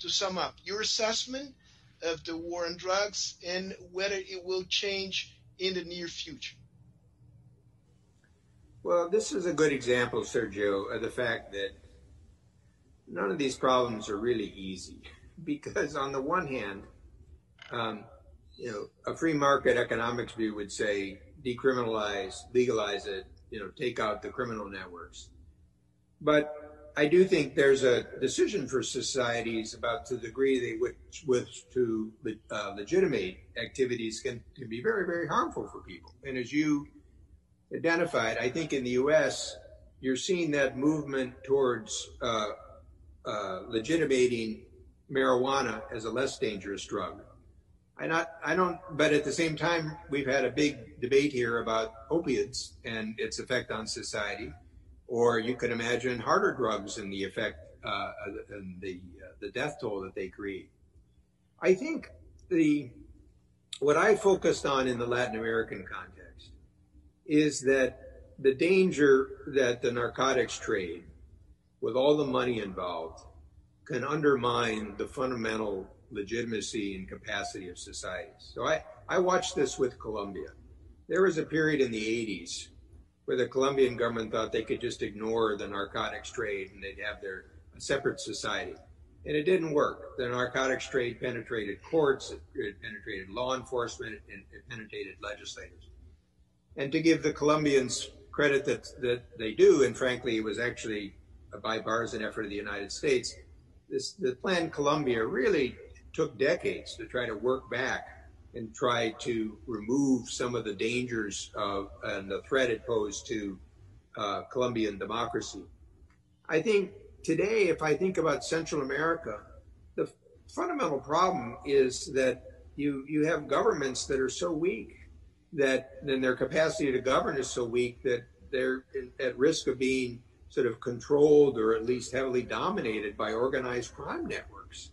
Speaker 2: to sum up, your assessment of the war on drugs and whether it will change in the near future.
Speaker 4: Well, this is a good example, Sergio, of the fact that none of these problems are really easy. Because on the one hand, um, you know, a free market economics view would say decriminalize, legalize it, you know, take out the criminal networks. But I do think there's a decision for societies about to the degree they wish, wish to uh, legitimate activities can, can be very, very harmful for people. And as you identified, I think in the U.S., you're seeing that movement towards uh, uh, legitimating marijuana as a less dangerous drug I not I don't but at the same time we've had a big debate here about opiates and its effect on society or you could imagine harder drugs and the effect uh, and the uh, the death toll that they create. I think the what I focused on in the Latin American context is that the danger that the narcotics trade, with all the money involved, can undermine the fundamental legitimacy and capacity of societies. So I, I watched this with Colombia. There was a period in the 80s where the Colombian government thought they could just ignore the narcotics trade and they'd have their separate society. And it didn't work. The narcotics trade penetrated courts, it penetrated law enforcement, and it penetrated legislators. And to give the Colombians credit that, that they do, and frankly, it was actually a bipartisan effort of the United States, this, the Plan Colombia really took decades to try to work back and try to remove some of the dangers of and the threat it posed to uh, Colombian democracy. I think today, if I think about Central America, the fundamental problem is that you you have governments that are so weak that then their capacity to govern is so weak that they're at risk of being sort of controlled or at least heavily dominated by organized crime networks.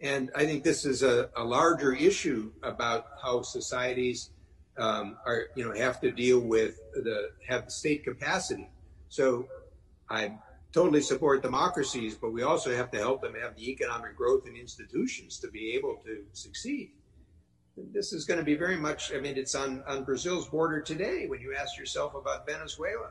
Speaker 4: And I think this is a, a larger issue about how societies um, are, you know, have to deal with the have state capacity. So I totally support democracies, but we also have to help them have the economic growth and institutions to be able to succeed. This is going to be very much, I mean, it's on, on Brazil's border today when you ask yourself about Venezuela.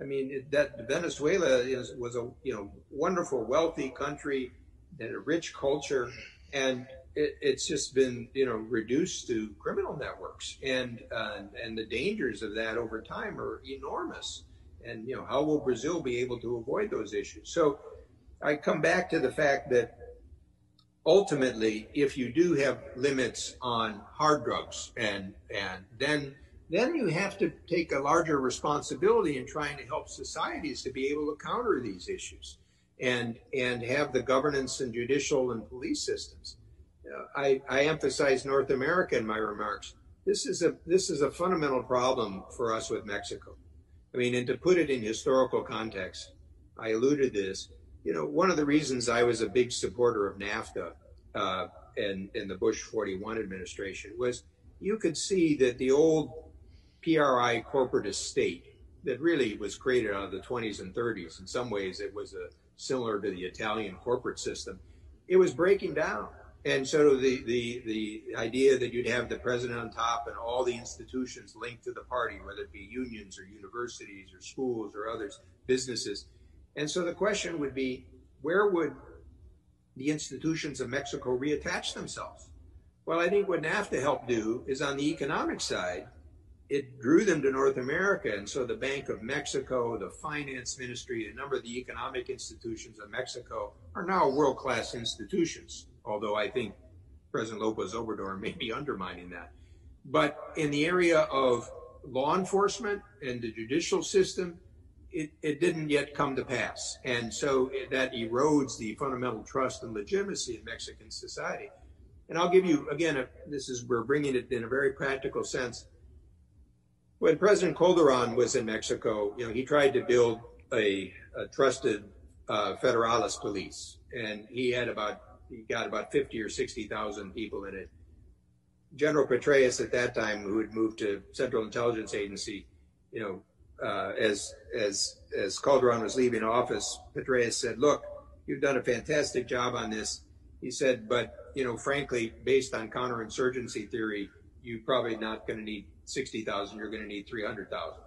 Speaker 4: I mean, it, that Venezuela is, was a you know wonderful, wealthy country and a rich culture, and it, it's just been you know reduced to criminal networks, and uh, and the dangers of that over time are enormous. And you know, how will Brazil be able to avoid those issues? So, I come back to the fact that ultimately, if you do have limits on hard drugs, and and then then you have to take a larger responsibility in trying to help societies to be able to counter these issues and and have the governance and judicial and police systems. Uh, I, I emphasize North America in my remarks. This is a this is a fundamental problem for us with Mexico. I mean, and to put it in historical context, I alluded to this. You know, one of the reasons I was a big supporter of NAFTA uh, and in the Bush 41 administration was you could see that the old PRI corporate estate that really was created out of the 20s and 30s. In some ways, it was a, similar to the Italian corporate system. It was breaking down. And so the, the, the idea that you'd have the president on top and all the institutions linked to the party, whether it be unions or universities or schools or others, businesses. And so the question would be, where would the institutions of Mexico reattach themselves? Well, I think what NAFTA helped do is on the economic side, it drew them to North America. And so the Bank of Mexico, the finance ministry, a number of the economic institutions of Mexico are now world class institutions, although I think President Lopez Obrador may be undermining that. But in the area of law enforcement and the judicial system, it, it didn't yet come to pass. And so that erodes the fundamental trust and legitimacy in Mexican society. And I'll give you, again, a, this is, we're bringing it in a very practical sense when President Calderon was in Mexico, you know, he tried to build a, a trusted uh, federalist police, and he had about he got about fifty or sixty thousand people in it. General Petraeus at that time, who had moved to Central Intelligence Agency, you know, uh, as as as Calderon was leaving office, Petraeus said, "Look, you've done a fantastic job on this." He said, "But you know, frankly, based on counterinsurgency theory, you're probably not going to need 60,000, you're going to need 300,000.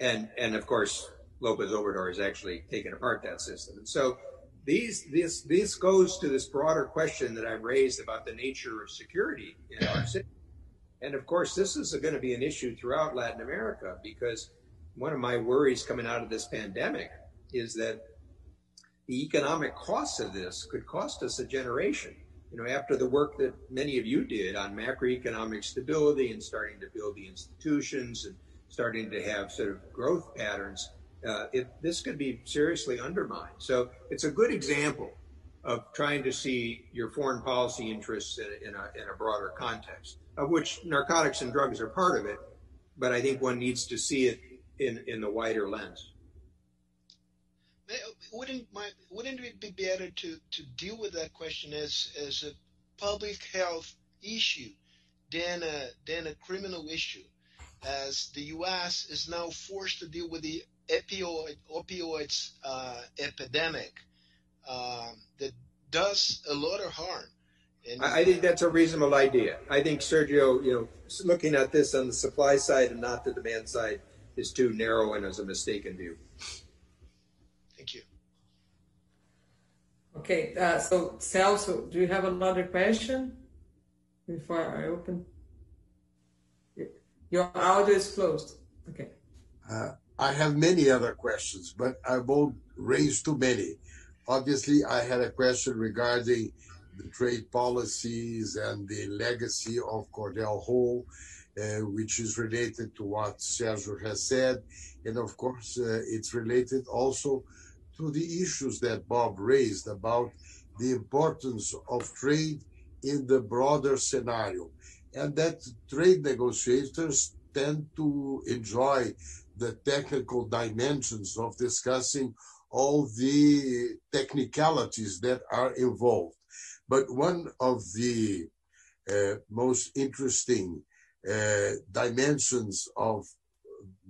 Speaker 4: And, and of course, Lopez Obrador has actually taken apart that system. And so these, this, this goes to this broader question that I've raised about the nature of security in our city. And of course, this is going to be an issue throughout Latin America because one of my worries coming out of this pandemic is that the economic costs of this could cost us a generation you know, after the work that many of you did on macroeconomic stability and starting to build the institutions and starting to have sort of growth patterns, uh, it, this could be seriously undermined. So it's a good example of trying to see your foreign policy interests in, in, a, in a broader context, of which narcotics and drugs are part of it, but I think one needs to see it in, in the wider lens.
Speaker 2: Wouldn't my, wouldn't it be better to, to deal with that question as as a public health issue than a than a criminal issue, as the U.S. is now forced to deal with the opioid opioids uh, epidemic um, that does a lot of harm.
Speaker 4: And I think that's a reasonable idea. I think Sergio, you know, looking at this on the supply side and not the demand side is too narrow and is a mistaken view.
Speaker 2: Thank you.
Speaker 1: Okay, uh, so Celso, do you have another question before I open? Your audio is closed. Okay.
Speaker 5: Uh, I have many other questions, but I won't raise too many. Obviously, I had a question regarding the trade policies and the legacy of Cordell Hull, uh, which is related to what Sergio has said. And of course, uh, it's related also to the issues that Bob raised about the importance of trade in the broader scenario. And that trade negotiators tend to enjoy the technical dimensions of discussing all the technicalities that are involved. But one of the uh, most interesting uh, dimensions of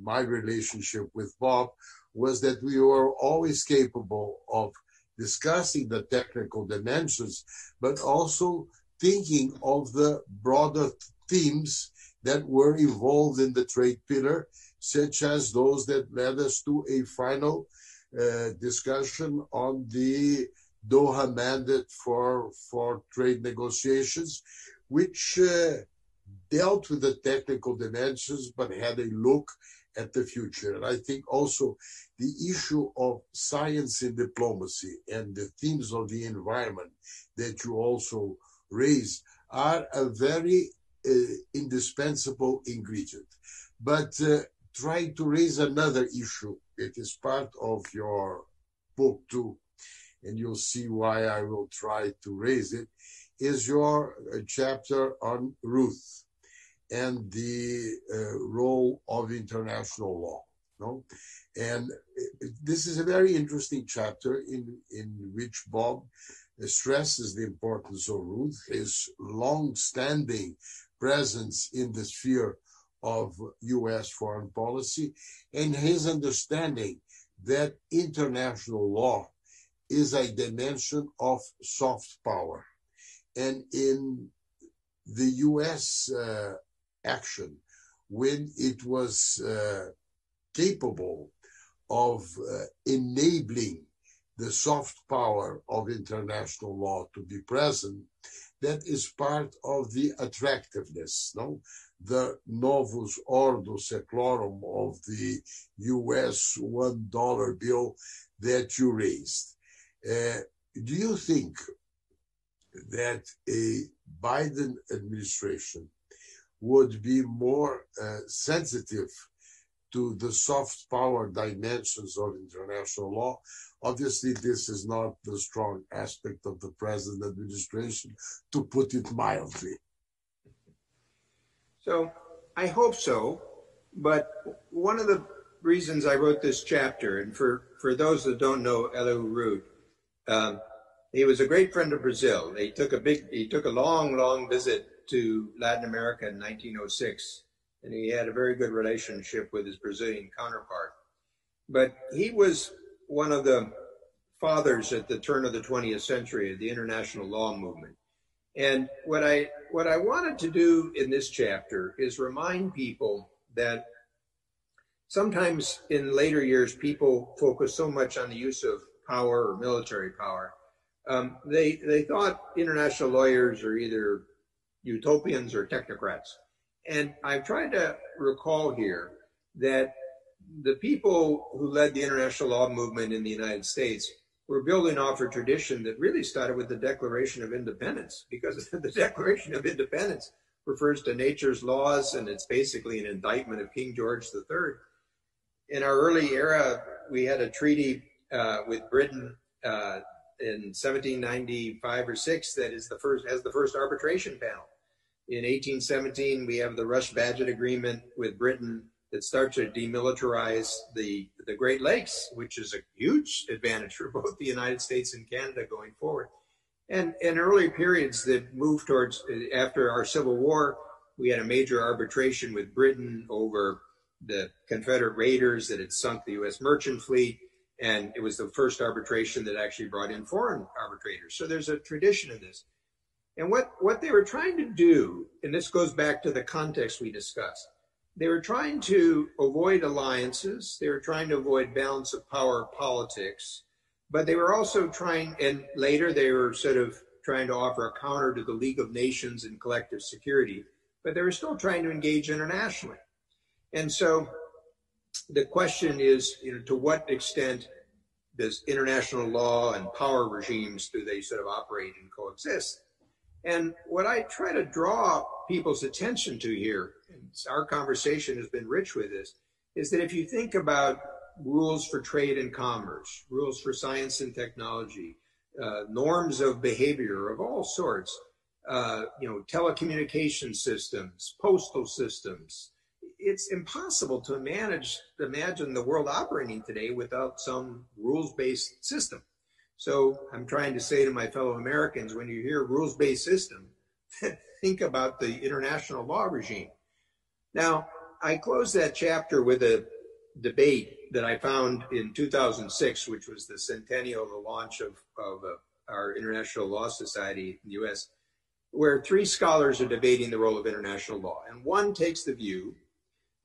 Speaker 5: my relationship with Bob was that we were always capable of discussing the technical dimensions, but also thinking of the broader themes that were involved in the trade pillar such as those that led us to a final uh, discussion on the Doha mandate for, for trade negotiations, which uh, dealt with the technical dimensions but had a look at the future. And I think also the issue of science and diplomacy and the themes of the environment that you also raised are a very uh, indispensable ingredient. But uh, trying to raise another issue. It is part of your book too, and you'll see why I will try to raise it. Is your uh, chapter on Root and the uh, role of international law? No, and uh, this is a very interesting chapter in in which Bob stresses the importance of Root, his long-standing presence in the sphere of U.S. foreign policy and his understanding that international law is a dimension of soft power. And in the U.S. Uh, action, when it was uh, capable of uh, enabling the soft power of international law to be present, that is part of the attractiveness. No, the novus ordo seclorum of the US one dollar bill that you raised. Uh, do you think that a Biden administration would be more uh, sensitive to the soft power dimensions of international law. Obviously, this is not the strong aspect of the present administration, to put it mildly.
Speaker 4: So I hope so. But one of the reasons I wrote this chapter, and for, for those that don't know Elihu Root, um, he was a great friend of Brazil. He took a big, he took a long, long visit to Latin America in 1906, and he had a very good relationship with his Brazilian counterpart. But he was one of the fathers at the turn of the 20th century of the international law movement. And what I what I wanted to do in this chapter is remind people that sometimes in later years people focus so much on the use of power or military power. Um, they they thought international lawyers are either utopians or technocrats. And I've tried to recall here that the people who led the international law movement in the United States we're building off a tradition that really started with the Declaration of Independence, because the Declaration of Independence refers to nature's laws and it's basically an indictment of King George III. In our early era, we had a treaty uh, with Britain uh, in 1795 or six that is the first has the first arbitration panel. In 1817, we have the Rush-Bagot Agreement with Britain that starts to demilitarize the the Great Lakes, which is a huge advantage for both the United States and Canada going forward. And in early periods that moved towards after our Civil War, we had a major arbitration with Britain over the Confederate raiders that had sunk the U.S. merchant fleet. And it was the first arbitration that actually brought in foreign arbitrators. So there's a tradition of this. And what, what they were trying to do, and this goes back to the context we discussed, they were trying to avoid alliances. They were trying to avoid balance of power politics. But they were also trying, and later they were sort of trying to offer a counter to the League of Nations and collective security, but they were still trying to engage internationally. And so the question is, you know, to what extent does international law and power regimes do they sort of operate and coexist? And what I try to draw people's attention to here, and our conversation has been rich with this, is that if you think about rules for trade and commerce, rules for science and technology, uh, norms of behavior of all sorts, uh, you know, telecommunication systems, postal systems. It's impossible to manage, imagine the world operating today without some rules-based system. So I'm trying to say to my fellow Americans, when you hear rules-based system, think about the international law regime. Now, I close that chapter with a debate that I found in 2006, which was the centennial of the launch of, of uh, our International Law Society in the US, where three scholars are debating the role of international law. And one takes the view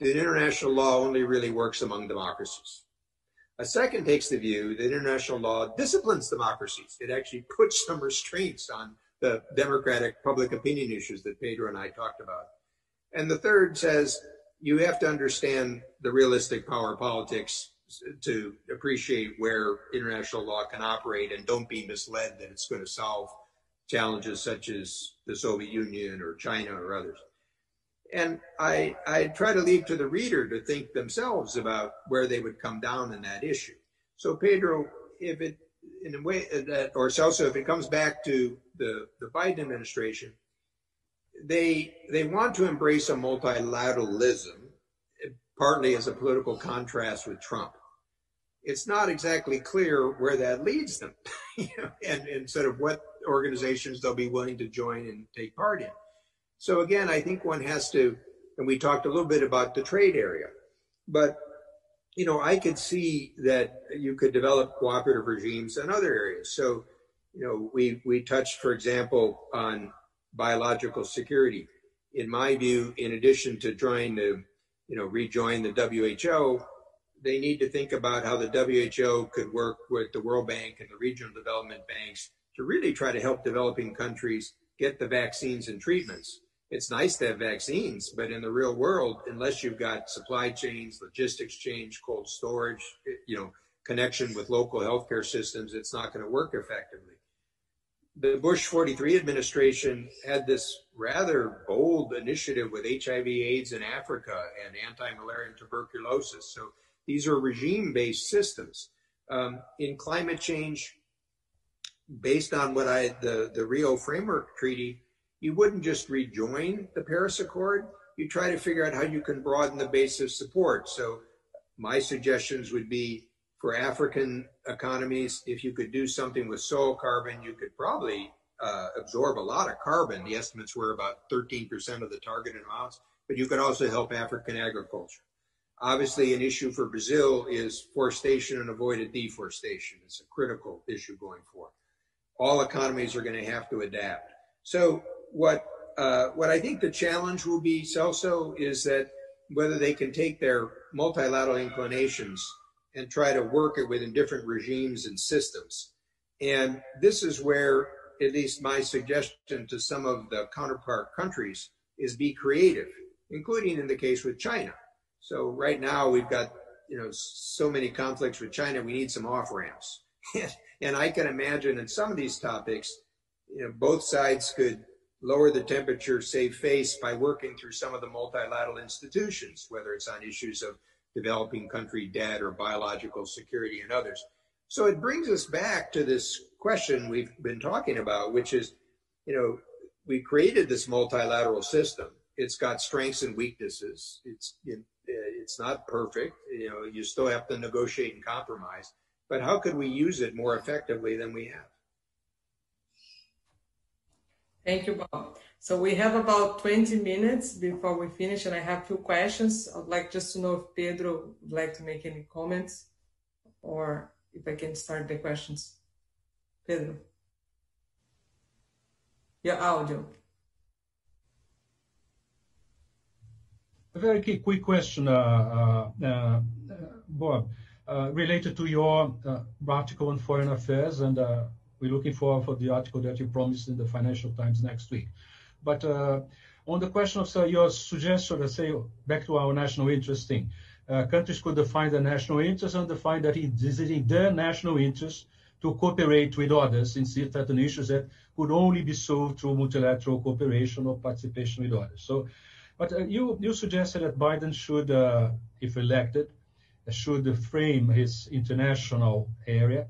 Speaker 4: that international law only really works among democracies. A second takes the view that international law disciplines democracies. It actually puts some restraints on the democratic public opinion issues that Pedro and I talked about. And the third says you have to understand the realistic power politics to appreciate where international law can operate and don't be misled that it's going to solve challenges such as the Soviet Union or China or others. And I, I try to leave to the reader to think themselves about where they would come down in that issue. So Pedro, if it, in a way that, or Celso, if it comes back to the, the Biden administration, they they want to embrace a multilateralism, partly as a political contrast with Trump. It's not exactly clear where that leads them, you know, and, and sort of what organizations they'll be willing to join and take part in. So again, I think one has to, and we talked a little bit about the trade area, but you know, I could see that you could develop cooperative regimes in other areas. So, you know, we we touched, for example, on biological security. In my view, in addition to trying to, you know, rejoin the WHO, they need to think about how the WHO could work with the World Bank and the regional development banks to really try to help developing countries get the vaccines and treatments. It's nice to have vaccines, but in the real world, unless you've got supply chains, logistics change, cold storage, you know, connection with local healthcare systems, it's not going to work effectively the Bush 43 administration had this rather bold initiative with HIV AIDS in Africa and anti-malaria and tuberculosis. So these are regime-based systems. Um, in climate change, based on what I the, the Rio Framework Treaty, you wouldn't just rejoin the Paris Accord. You try to figure out how you can broaden the base of support. So my suggestions would be for African economies, if you could do something with soil carbon, you could probably uh, absorb a lot of carbon. The estimates were about 13% of the targeted amounts, but you could also help African agriculture. Obviously, an issue for Brazil is forestation and avoided deforestation. It's a critical issue going forward. All economies are going to have to adapt. So, what uh, what I think the challenge will be, Celso, is that whether they can take their multilateral inclinations and try to work it within different regimes and systems. And this is where, at least my suggestion to some of the counterpart countries is be creative, including in the case with China. So right now we've got, you know, so many conflicts with China, we need some off ramps. and I can imagine in some of these topics, you know, both sides could lower the temperature, save face by working through some of the multilateral institutions, whether it's on issues of developing country debt or biological security and others. So it brings us back to this question we've been talking about, which is, you know, we created this multilateral system. It's got strengths and weaknesses. It's it's not perfect. You know, you still have to negotiate and compromise. But how could we use it more effectively than we have?
Speaker 1: Thank you, Bob. So we have about 20 minutes before we finish, and I have two questions. I'd like just to know if Pedro would like to make any comments or if I can start the questions. Pedro. Your audio.
Speaker 3: A very quick question, uh, uh, uh, Bob, related to your article on foreign affairs, and we're looking forward for the article that you promised in the Financial Times next week. But on the question of sir, your suggestion, let's say back to our national interest thing, uh, countries could define their national interest and define that it is in their national interest to cooperate with others in certain issues that could only be solved through multilateral cooperation or participation with others. So but uh, you, you suggested that Biden should, uh, if elected, should frame his international area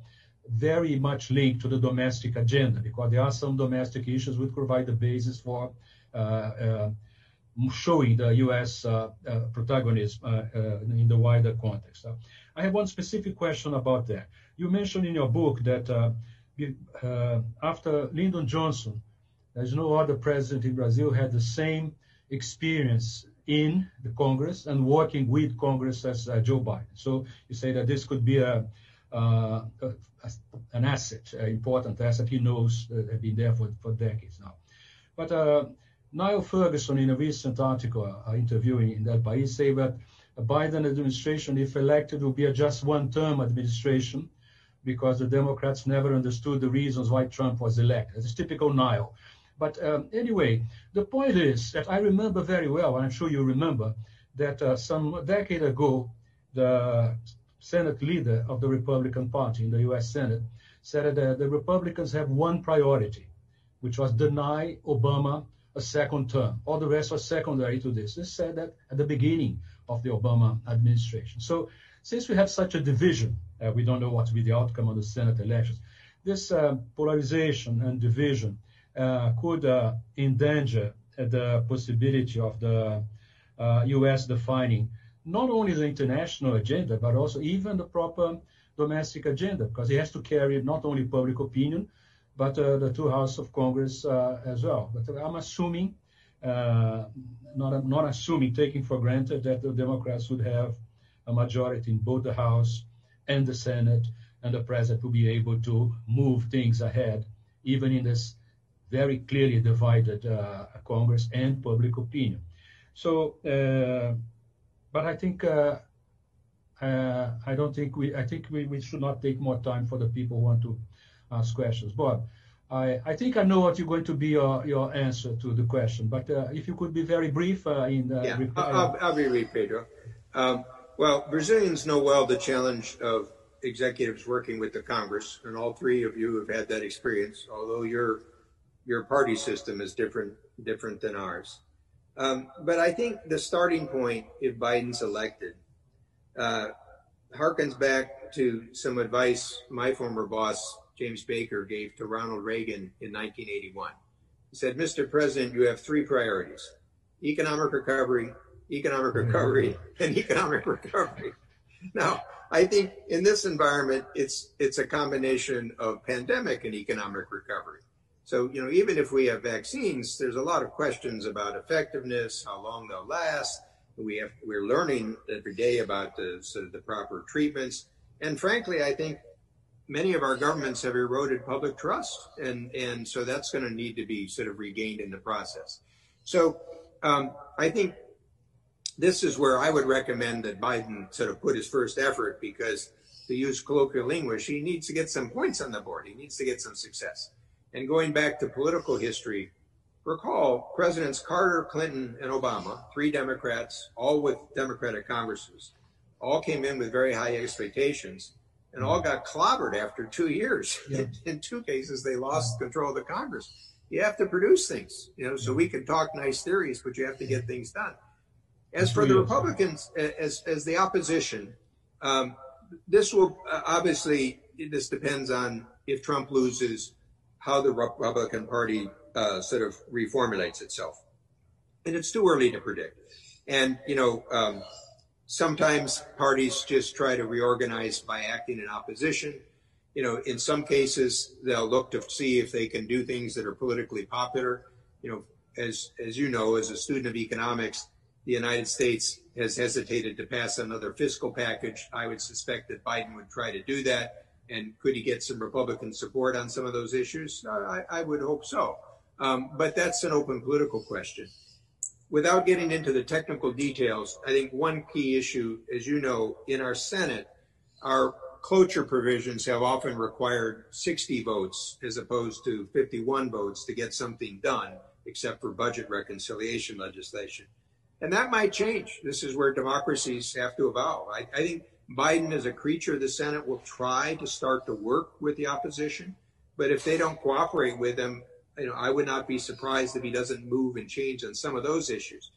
Speaker 3: very much linked to the domestic agenda, because there are some domestic issues which provide the basis for uh, uh showing the U.S. Uh, protagonism in the wider context. I have one specific question about that. You mentioned in your book that after Lyndon Johnson, there's no other president in Brazil had the same experience in the Congress and working with Congress as Joe Biden. So you say that this could be a, uh, an asset, an important asset. He knows uh, have been there for, for decades now. But uh, Niall Ferguson, in a recent article uh, interviewing in that País, say that a Biden administration, if elected, will be a just one-term administration because the Democrats never understood the reasons why Trump was elected. It's typical Niall. But um, anyway, the point is that I remember very well, and I'm sure you remember, that uh, some decade ago, the Senate leader of the Republican Party in the U.S. Senate said that the Republicans have one priority, which was deny Obama a second term. All the rest was secondary to this. They said that at the beginning of the Obama administration. So since we have such a division, uh, we don't know what will be the outcome of the Senate elections. This uh, polarization and division uh, could uh, endanger the possibility of the U.S. Uh, defining not only the international agenda, but also even the proper domestic agenda, because he has to carry not only public opinion, but uh, the two houses of Congress uh, as well. But I'm assuming, uh, not, not assuming, taking for granted that the Democrats would have a majority in both the House and the Senate, and the president will be able to move things ahead, even in this very clearly divided uh, Congress and public opinion. So, uh, but I think uh, I don't think we. I think we, we should not take more time for the people who want to ask questions. Bob, I, I think I know what you're going to be your, your answer to the question, but uh, if you could be very brief uh, in the
Speaker 4: yeah, reply. I'll, I'll be brief, Pedro. Um, well, Brazilians know well the challenge of executives working with the Congress, and all three of you have had that experience, although you're your party system is different different than ours. Um, but I think the starting point, if Biden's elected, uh, harkens back to some advice my former boss James Baker gave to Ronald Reagan in 1981. He said, "Mr. President, you have three priorities: economic recovery, economic recovery, and economic recovery." Now, I think in this environment, it's it's a combination of pandemic and economic recovery. So, you know, even if we have vaccines, there's a lot of questions about effectiveness, how long they'll last. We have, we're learning every day about the sort of the proper treatments. And frankly, I think many of our governments have eroded public trust. And, and so that's going to need to be sort of regained in the process. So um, I think this is where I would recommend that Biden sort of put his first effort because to use colloquial language, he needs to get some points on the board. He needs to get some success. And going back to political history, recall Presidents Carter, Clinton, and Obama, three Democrats, all with Democratic Congresses, all came in with very high expectations and all got clobbered after two years. Yeah. In, two cases, they lost control of the Congress. You have to produce things, you know, so we can talk nice theories, but you have to get things done. As for the Republicans, as, as the opposition, um, this will uh, obviously this depends on if Trump loses, how the Republican Party uh, sort of reformulates itself. And it's too early to predict. And, you know, um, sometimes parties just try to reorganize by acting in opposition. You know, in some cases, they'll look to see if they can do things that are politically popular. You know, as, as you know, as a student of economics, the United States has hesitated to pass another fiscal package. I would suspect that Biden would try to do that. And could he get some Republican support on some of those issues? I, I would hope so. Um, but that's an open political question. Without getting into the technical details, I think one key issue, as you know, in our Senate, our cloture provisions have often required 60 votes as opposed to 51 votes to get something done, except for budget reconciliation legislation. And that might change. This is where democracies have to evolve. I, I think Biden, as a creature of the Senate, will try to start to work with the opposition. But if they don't cooperate with him, you know, I would not be surprised if he doesn't move and change on some of those issues.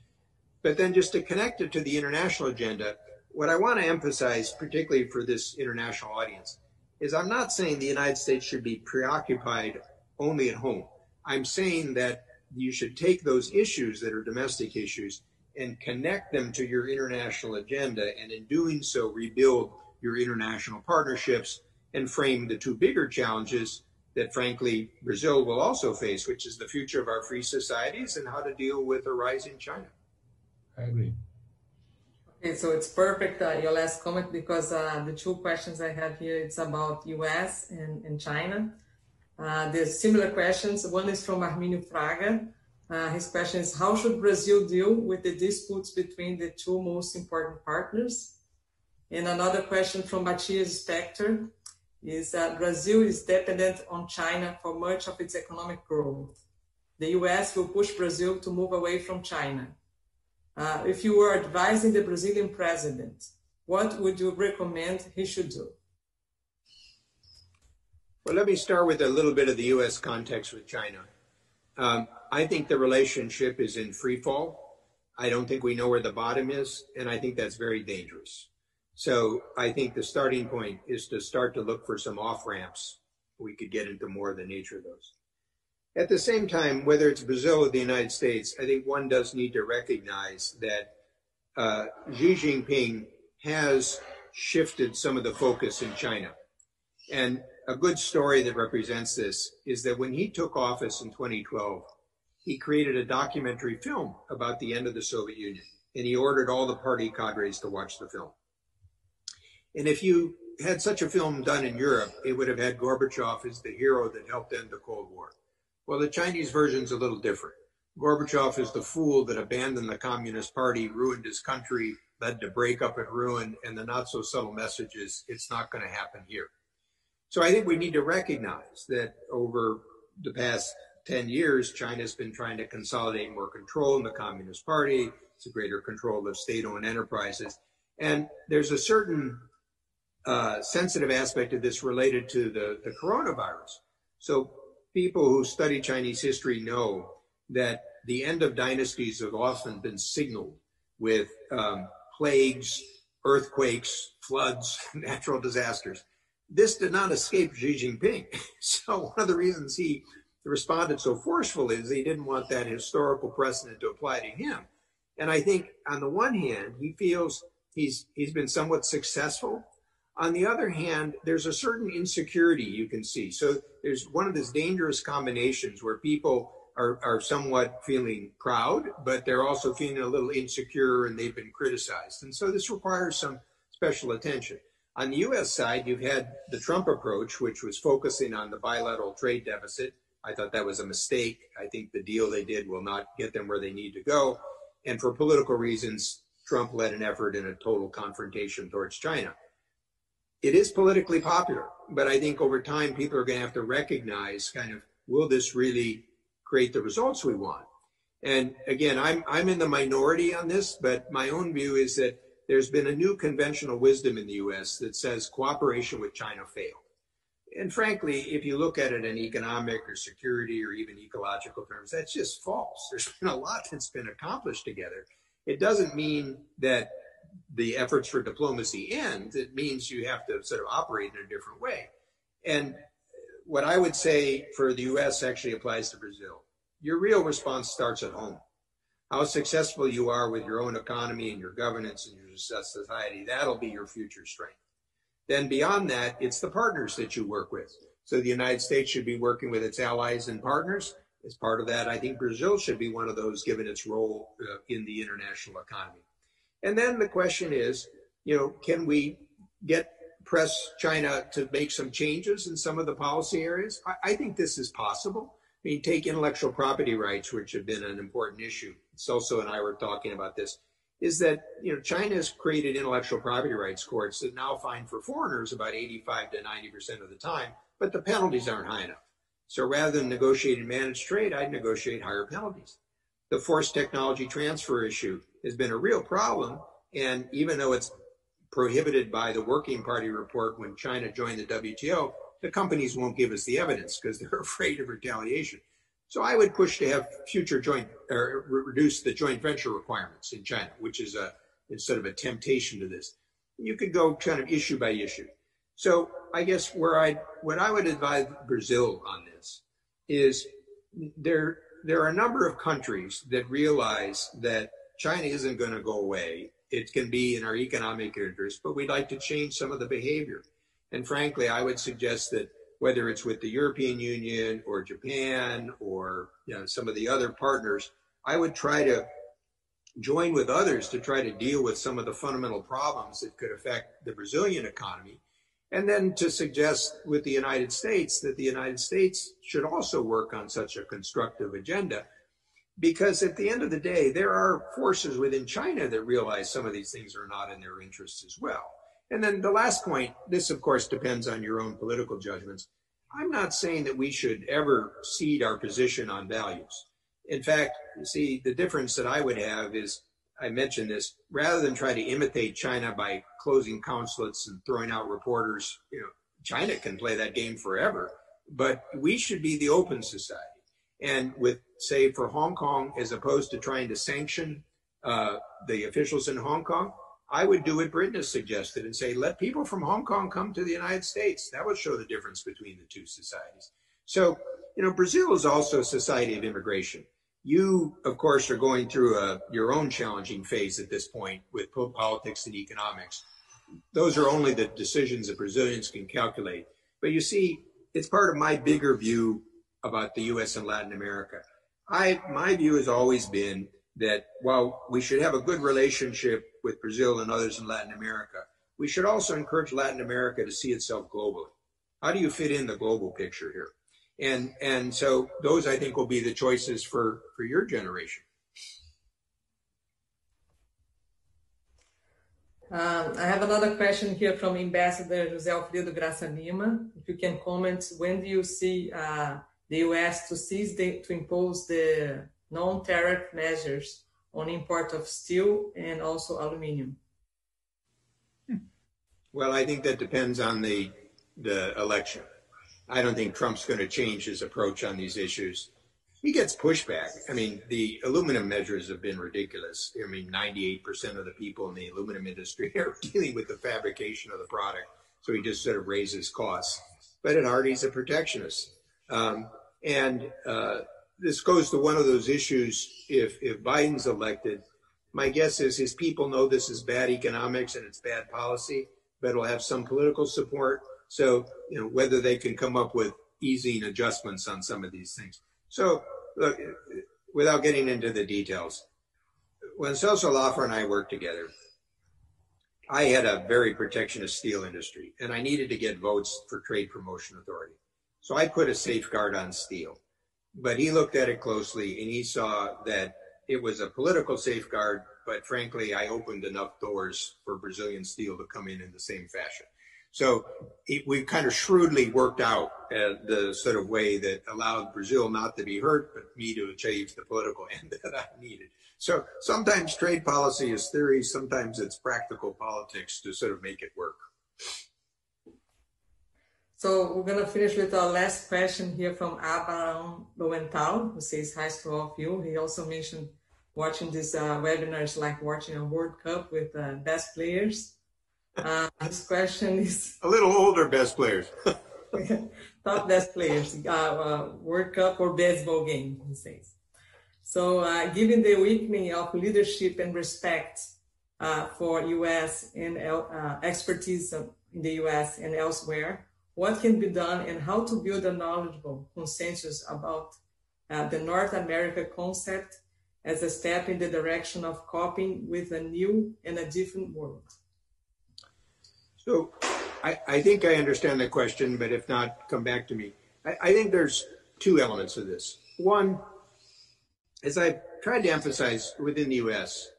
Speaker 4: But then just to connect it to the international agenda, what I want to emphasize, particularly for this international audience, is I'm not saying the United States should be preoccupied only at home. I'm saying that you should take those issues that are domestic issues and connect them to your international agenda, and in doing so, rebuild your international partnerships and frame the two bigger challenges that, frankly, Brazil will also face, which is the future of our free societies and how to deal with a rising China.
Speaker 3: I agree.
Speaker 1: Okay, so it's perfect uh, your last comment because uh, the two questions I have here it's about U.S. and, and China. Uh, there's similar questions. One is from Arminio Fraga. Uh, his question is How should Brazil deal with the disputes between the two most important partners? And another question from Matias Spektor is that Brazil is dependent on China for much of its economic growth. The US will push Brazil to move away from China. Uh, if you were advising the Brazilian president, what would you recommend he should do?
Speaker 4: Well, let me start with a little bit of the US context with China. Um, I think the relationship is in free fall. I don't think we know where the bottom is, and I think that's very dangerous. So I think the starting point is to start to look for some off ramps. We could get into more of the nature of those. At the same time, whether it's Brazil or the United States, I think one does need to recognize that uh, Xi Jinping has shifted some of the focus in China. And a good story that represents this is that when he took office in 2012, he created a documentary film about the end of the Soviet Union, and he ordered all the party cadres to watch the film. And if you had such a film done in Europe, it would have had Gorbachev as the hero that helped end the Cold War. Well, the Chinese version is a little different. Gorbachev is the fool that abandoned the Communist Party, ruined his country, led to breakup and ruin, and the not so subtle message is it's not going to happen here. So I think we need to recognize that over the past 10 years, China's been trying to consolidate more control in the Communist Party, it's a greater control of state owned enterprises. And there's a certain uh, sensitive aspect of this related to the, the coronavirus. So people who study Chinese history know that the end of dynasties have often been signaled with um, plagues, earthquakes, floods, natural disasters. This did not escape Xi Jinping. So one of the reasons he responded so forcefully is he didn't want that historical precedent to apply to him. And I think on the one hand, he feels he's he's been somewhat successful. On the other hand, there's a certain insecurity you can see. So there's one of these dangerous combinations where people are, are somewhat feeling proud, but they're also feeling a little insecure and they've been criticized. And so this requires some special attention. On the US side, you've had the Trump approach, which was focusing on the bilateral trade deficit I thought that was a mistake. I think the deal they did will not get them where they need to go. And for political reasons, Trump led an effort in a total confrontation towards China. It is politically popular, but I think over time people are going to have to recognize kind of will this really create the results we want? And again, I'm I'm in the minority on this, but my own view is that there's been a new conventional wisdom in the US that says cooperation with China failed and frankly, if you look at it in economic or security or even ecological terms, that's just false. There's been a lot that's been accomplished together. It doesn't mean that the efforts for diplomacy end. It means you have to sort of operate in a different way. And what I would say for the US actually applies to Brazil. Your real response starts at home. How successful you are with your own economy and your governance and your society, that'll be your future strength. Then beyond that, it's the partners that you work with. So the United States should be working with its allies and partners. As part of that, I think Brazil should be one of those given its role uh, in the international economy. And then the question is, you know, can we get press China to make some changes in some of the policy areas? I, I think this is possible. I mean, take intellectual property rights, which have been an important issue. Celso and I were talking about this. Is that you know China has created intellectual property rights courts that now fine for foreigners about 85 to 90 percent of the time, but the penalties aren't high enough. So rather than negotiating managed trade, I'd negotiate higher penalties. The forced technology transfer issue has been a real problem, and even though it's prohibited by the Working Party report when China joined the WTO, the companies won't give us the evidence because they're afraid of retaliation. So I would push to have future joint or reduce the joint venture requirements in China, which is a instead of a temptation to this. You could go kind of issue by issue. So I guess where I what I would advise Brazil on this is there there are a number of countries that realize that China isn't going to go away. It can be in our economic interest, but we'd like to change some of the behavior. And frankly, I would suggest that whether it's with the European Union or Japan or you know, some of the other partners, I would try to join with others to try to deal with some of the fundamental problems that could affect the Brazilian economy. And then to suggest with the United States that the United States should also work on such a constructive agenda. Because at the end of the day, there are forces within China that realize some of these things are not in their interests as well. And then the last point, this of course depends on your own political judgments. I'm not saying that we should ever cede our position on values. In fact, see, the difference that I would have is, I mentioned this, rather than try to imitate China by closing consulates and throwing out reporters, you know, China can play that game forever, but we should be the open society. And with, say, for Hong Kong, as opposed to trying to sanction uh, the officials in Hong Kong, I would do what Britain has suggested and say, let people from Hong Kong come to the United States. That would show the difference between the two societies. So, you know, Brazil is also a society of immigration. You, of course, are going through a, your own challenging phase at this point with politics and economics. Those are only the decisions that Brazilians can calculate. But you see, it's part of my bigger view about the U.S. and Latin America. I, my view has always been that while we should have a good relationship with Brazil and others in Latin America, we should also encourage Latin America to see itself globally. How do you fit in the global picture here? And and so those I think will be the choices for for your generation.
Speaker 1: Um, I have another question here from Ambassador José Alfredo Graça Lima. If you can comment, when do you see uh, the U.S. to cease the, to impose the non-tariff measures on import of steel and also aluminum?
Speaker 4: Well, I think that depends on the the election. I don't think Trump's going to change his approach on these issues. He gets pushback. I mean, the aluminum measures have been ridiculous. I mean, 98% of the people in the aluminum industry are dealing with the fabrication of the product. So he just sort of raises costs. But at heart, he's a protectionist. Um, and uh, this goes to one of those issues. If if Biden's elected, my guess is his people know this is bad economics and it's bad policy, but it'll have some political support. So you know whether they can come up with easing adjustments on some of these things. So look, without getting into the details, when Celso Lafer and I worked together, I had a very protectionist steel industry, and I needed to get votes for Trade Promotion Authority. So I put a safeguard on steel but he looked at it closely and he saw that it was a political safeguard, but frankly, I opened enough doors for Brazilian steel to come in in the same fashion. So it, we kind of shrewdly worked out uh, the sort of way that allowed Brazil not to be hurt, but me to achieve the political end that I needed. So sometimes trade policy is theory, sometimes it's practical politics to sort of make it work.
Speaker 1: So we're going to finish with our last question here from Abraham Lowenthal, who says hi to all of you. He also mentioned watching these uh, webinars like watching a World Cup with uh, best players. Uh, this question is
Speaker 4: a little older best players.
Speaker 1: top best players, uh, uh, World Cup or baseball game, he says. So, uh, given the weakening of leadership and respect uh, for U.S. and uh, expertise in the U.S. and elsewhere, what can be done and how to build a knowledgeable consensus about uh, the North America concept as a step in the direction of coping with a new and a different world?
Speaker 4: So I, I think I understand the question, but if not, come back to me. I, I think there's two elements of this. One, as I've tried to emphasize within the US,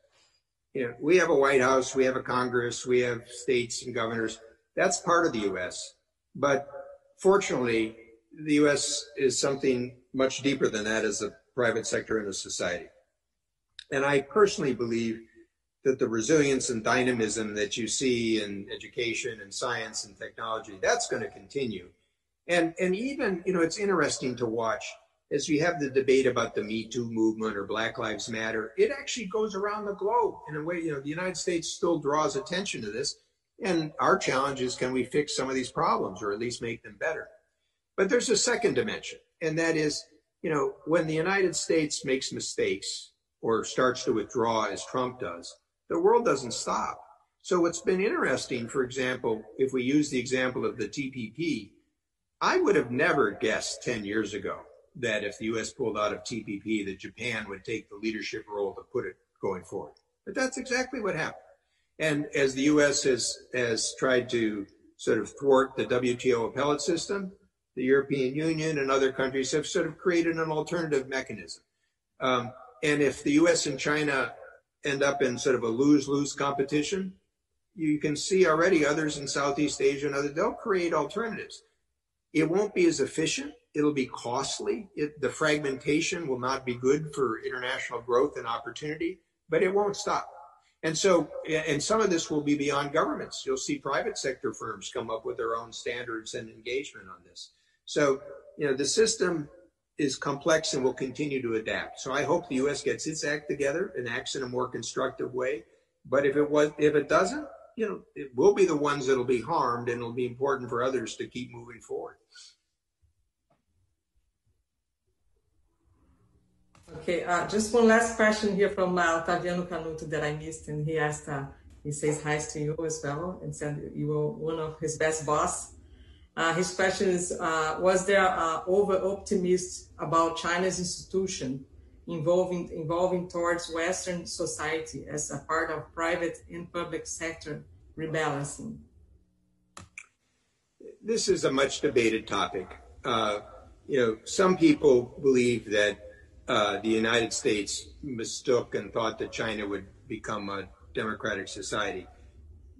Speaker 4: you know, we have a White House, we have a Congress, we have states and governors. That's part of the US. But fortunately, the US is something much deeper than that as a private sector and a society. And I personally believe that the resilience and dynamism that you see in education and science and technology, that's going to continue. And, and even, you know, it's interesting to watch as we have the debate about the Me Too movement or Black Lives Matter, it actually goes around the globe in a way, you know, the United States still draws attention to this. And our challenge is can we fix some of these problems or at least make them better? But there's a second dimension, and that is, you know, when the United States makes mistakes or starts to withdraw as Trump does, the world doesn't stop. So what's been interesting, for example, if we use the example of the TPP, I would have never guessed 10 years ago that if the U.S. pulled out of TPP, that Japan would take the leadership role to put it going forward. But that's exactly what happened. And as the U.S. has, has tried to sort of thwart the WTO appellate system, the European Union and other countries have sort of created an alternative mechanism. Um, and if the U.S. and China end up in sort of a lose-lose competition, you can see already others in Southeast Asia and others, they'll create alternatives. It won't be as efficient. It'll be costly. It, the fragmentation will not be good for international growth and opportunity, but it won't stop. And so, and some of this will be beyond governments. You'll see private sector firms come up with their own standards and engagement on this. So, you know, the system is complex and will continue to adapt. So I hope the U.S. gets its act together and acts in a more constructive way. But if it was, if it doesn't, you know, it will be the ones that'll be harmed, and it'll be important for others to keep moving forward.
Speaker 1: Okay, uh, just one last question here from uh, Otaviano Canuto that I missed, and he asked, uh, he says hi to you as well, and said you were one of his best boss. Uh, his question is, uh, was there uh, over optimism about China's institution involving, involving towards Western society as a part of private and public sector rebalancing?
Speaker 4: This is a much debated topic. Uh, you know, some people believe that Uh, the United States mistook and thought that China would become a democratic society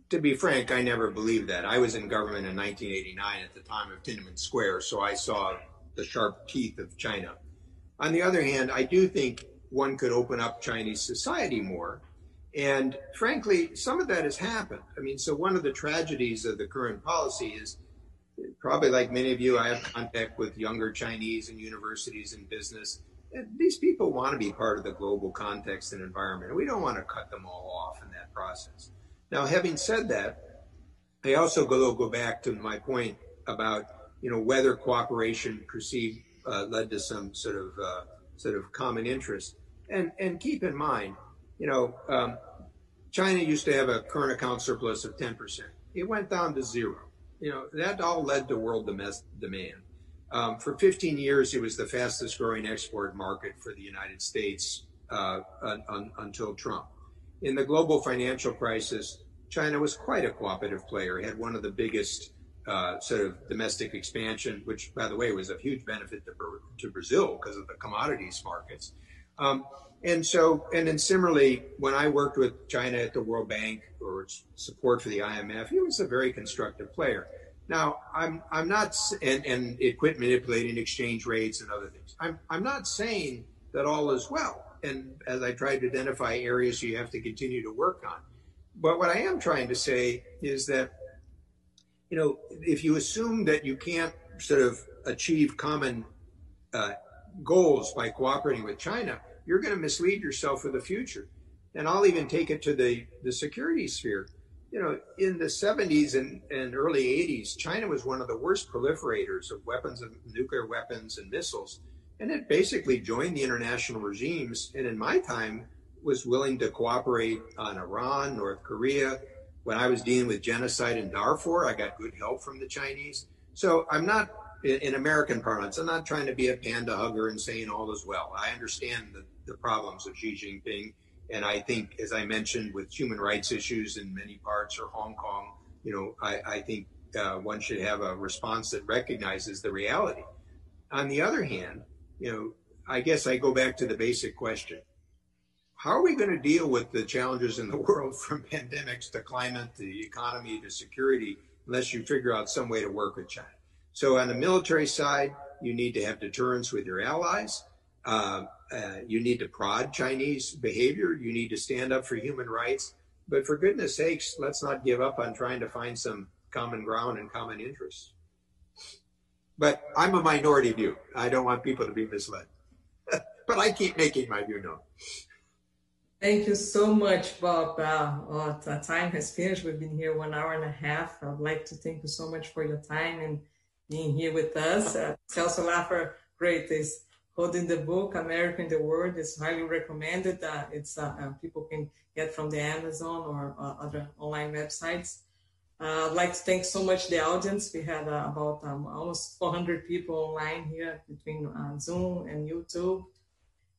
Speaker 4: to be frank, I never believed that. I was in government in 1989 at the time of Tiananmen Square, so I saw the sharp teeth of China. On the other hand, I do think one could open up Chinese society more. And frankly, some of that has happened. I mean, so one of the tragedies of the current policy is probably like many of you, I have contact with younger Chinese in universities and business. These people want to be part of the global context and environment. We don't want to cut them all off in that process. Now, having said that, I also go, go back to my point about you know whether cooperation perceived uh, led to some sort of uh, sort of common interest. And and keep in mind, you know, um, China used to have a current account surplus of 10%. It went down to zero. You know, that all led to world domestic demand. Um, for 15 years, it was the fastest growing export market for the United States uh, un, un, until Trump. In the global financial crisis, China was quite a cooperative player. It had one of the biggest uh, sort of domestic expansion, which, by the way, was of huge benefit to, Brazil because of the commodities markets. Um, and so, and then similarly, when I worked with China at the World Bank or support for the IMF, he was a very constructive player. Now, I'm I'm not and, and it quit manipulating exchange rates and other things. I'm I'm not saying that all is well and as I tried to identify areas you have to continue to work on. But what I am trying to say is that, you know, if you assume that you can't sort of achieve common uh, goals by cooperating with China, you're going to mislead yourself for the future. And I'll even take it to the, the security sphere. You know, in the 70s and, and early 80s, China was one of the worst proliferators of weapons of nuclear weapons and missiles. And it basically joined the international regimes. And in my time, was willing to cooperate on Iran, North Korea. When I was dealing with genocide in Darfur, I got good help from the Chinese. So I'm not, in American parlance, I'm not trying to be a panda hugger and saying all is well. I understand the, the problems of Xi Jinping and I think, as I mentioned, with human rights issues in many parts or Hong Kong, you know, I, I think uh, one should have a response that recognizes the reality. On the other hand, you know, I guess I go back to the basic question. How are we going to deal with the challenges in the world from pandemics to climate, to the economy, to security, unless you figure out some way to work with China? So on the military side, you need to have deterrence with your allies. Uh, uh, you need to prod Chinese behavior. You need to stand up for human rights. But for goodness sakes, let's not give up on trying to find some common ground and common interests. But I'm a minority view. I don't want people to be misled. but I keep making my view known.
Speaker 1: Thank you so much, Bob. Uh, the time has finished. We've been here one hour and a half. I'd like to thank you so much for your time and being here with us. Uh, Celso Lafer, great. Is holding the book America in the World is highly recommended. Uh, it's uh, people can get from the Amazon or uh, other online websites. Uh, I'd like to thank so much the audience. We had uh, about um, almost 400 people online here between Zoom and YouTube.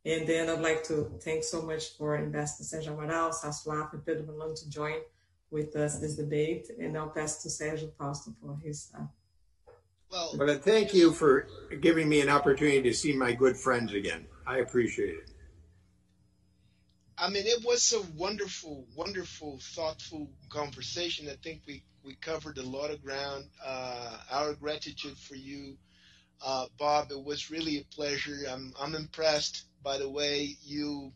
Speaker 1: And then I'd like to thank so much for Ambassador Sergio Amaral, Sassuaf, and Pedro Malan to join with us this debate. And I'll pass to Sergio Fausto for his
Speaker 4: well, but thank you for giving me an opportunity to see my good friends again. I appreciate it.
Speaker 2: I mean, it was a wonderful, wonderful, thoughtful conversation. I think we, we covered a lot of ground. Uh, our gratitude for you, uh, Bob. It was really a pleasure. I'm, I'm impressed by the way you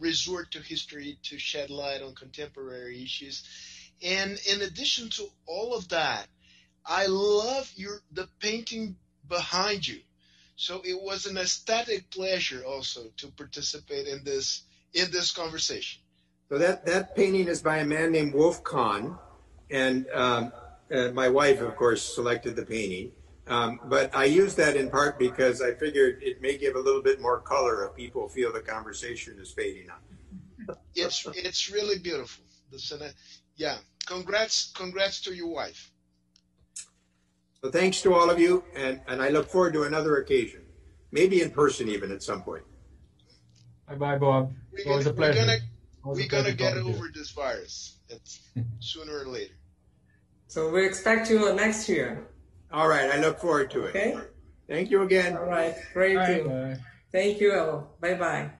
Speaker 2: resort to history to shed light on contemporary issues. And in addition to all of that, I love your the painting behind you. So it was an aesthetic pleasure also to participate in this in this conversation.
Speaker 4: So that that painting is by a man named Wolf Kahn, and um, uh, my wife, of course, selected the painting. Um, but I use that in part because I figured it may give a little bit more color if people feel the conversation is fading on.
Speaker 2: it's it's really beautiful. The, yeah, congrats congrats to your wife.
Speaker 4: So thanks to all of you, and, and I look forward to another occasion, maybe in person even at some point.
Speaker 3: Bye bye, Bob. It was a pleasure.
Speaker 2: We're gonna, get over this virus it's sooner or later.
Speaker 1: So we expect you next year.
Speaker 4: All right, I look forward to it.
Speaker 1: Okay.
Speaker 4: Thank you again.
Speaker 1: All right, great. Bye. Thank you. Bye bye.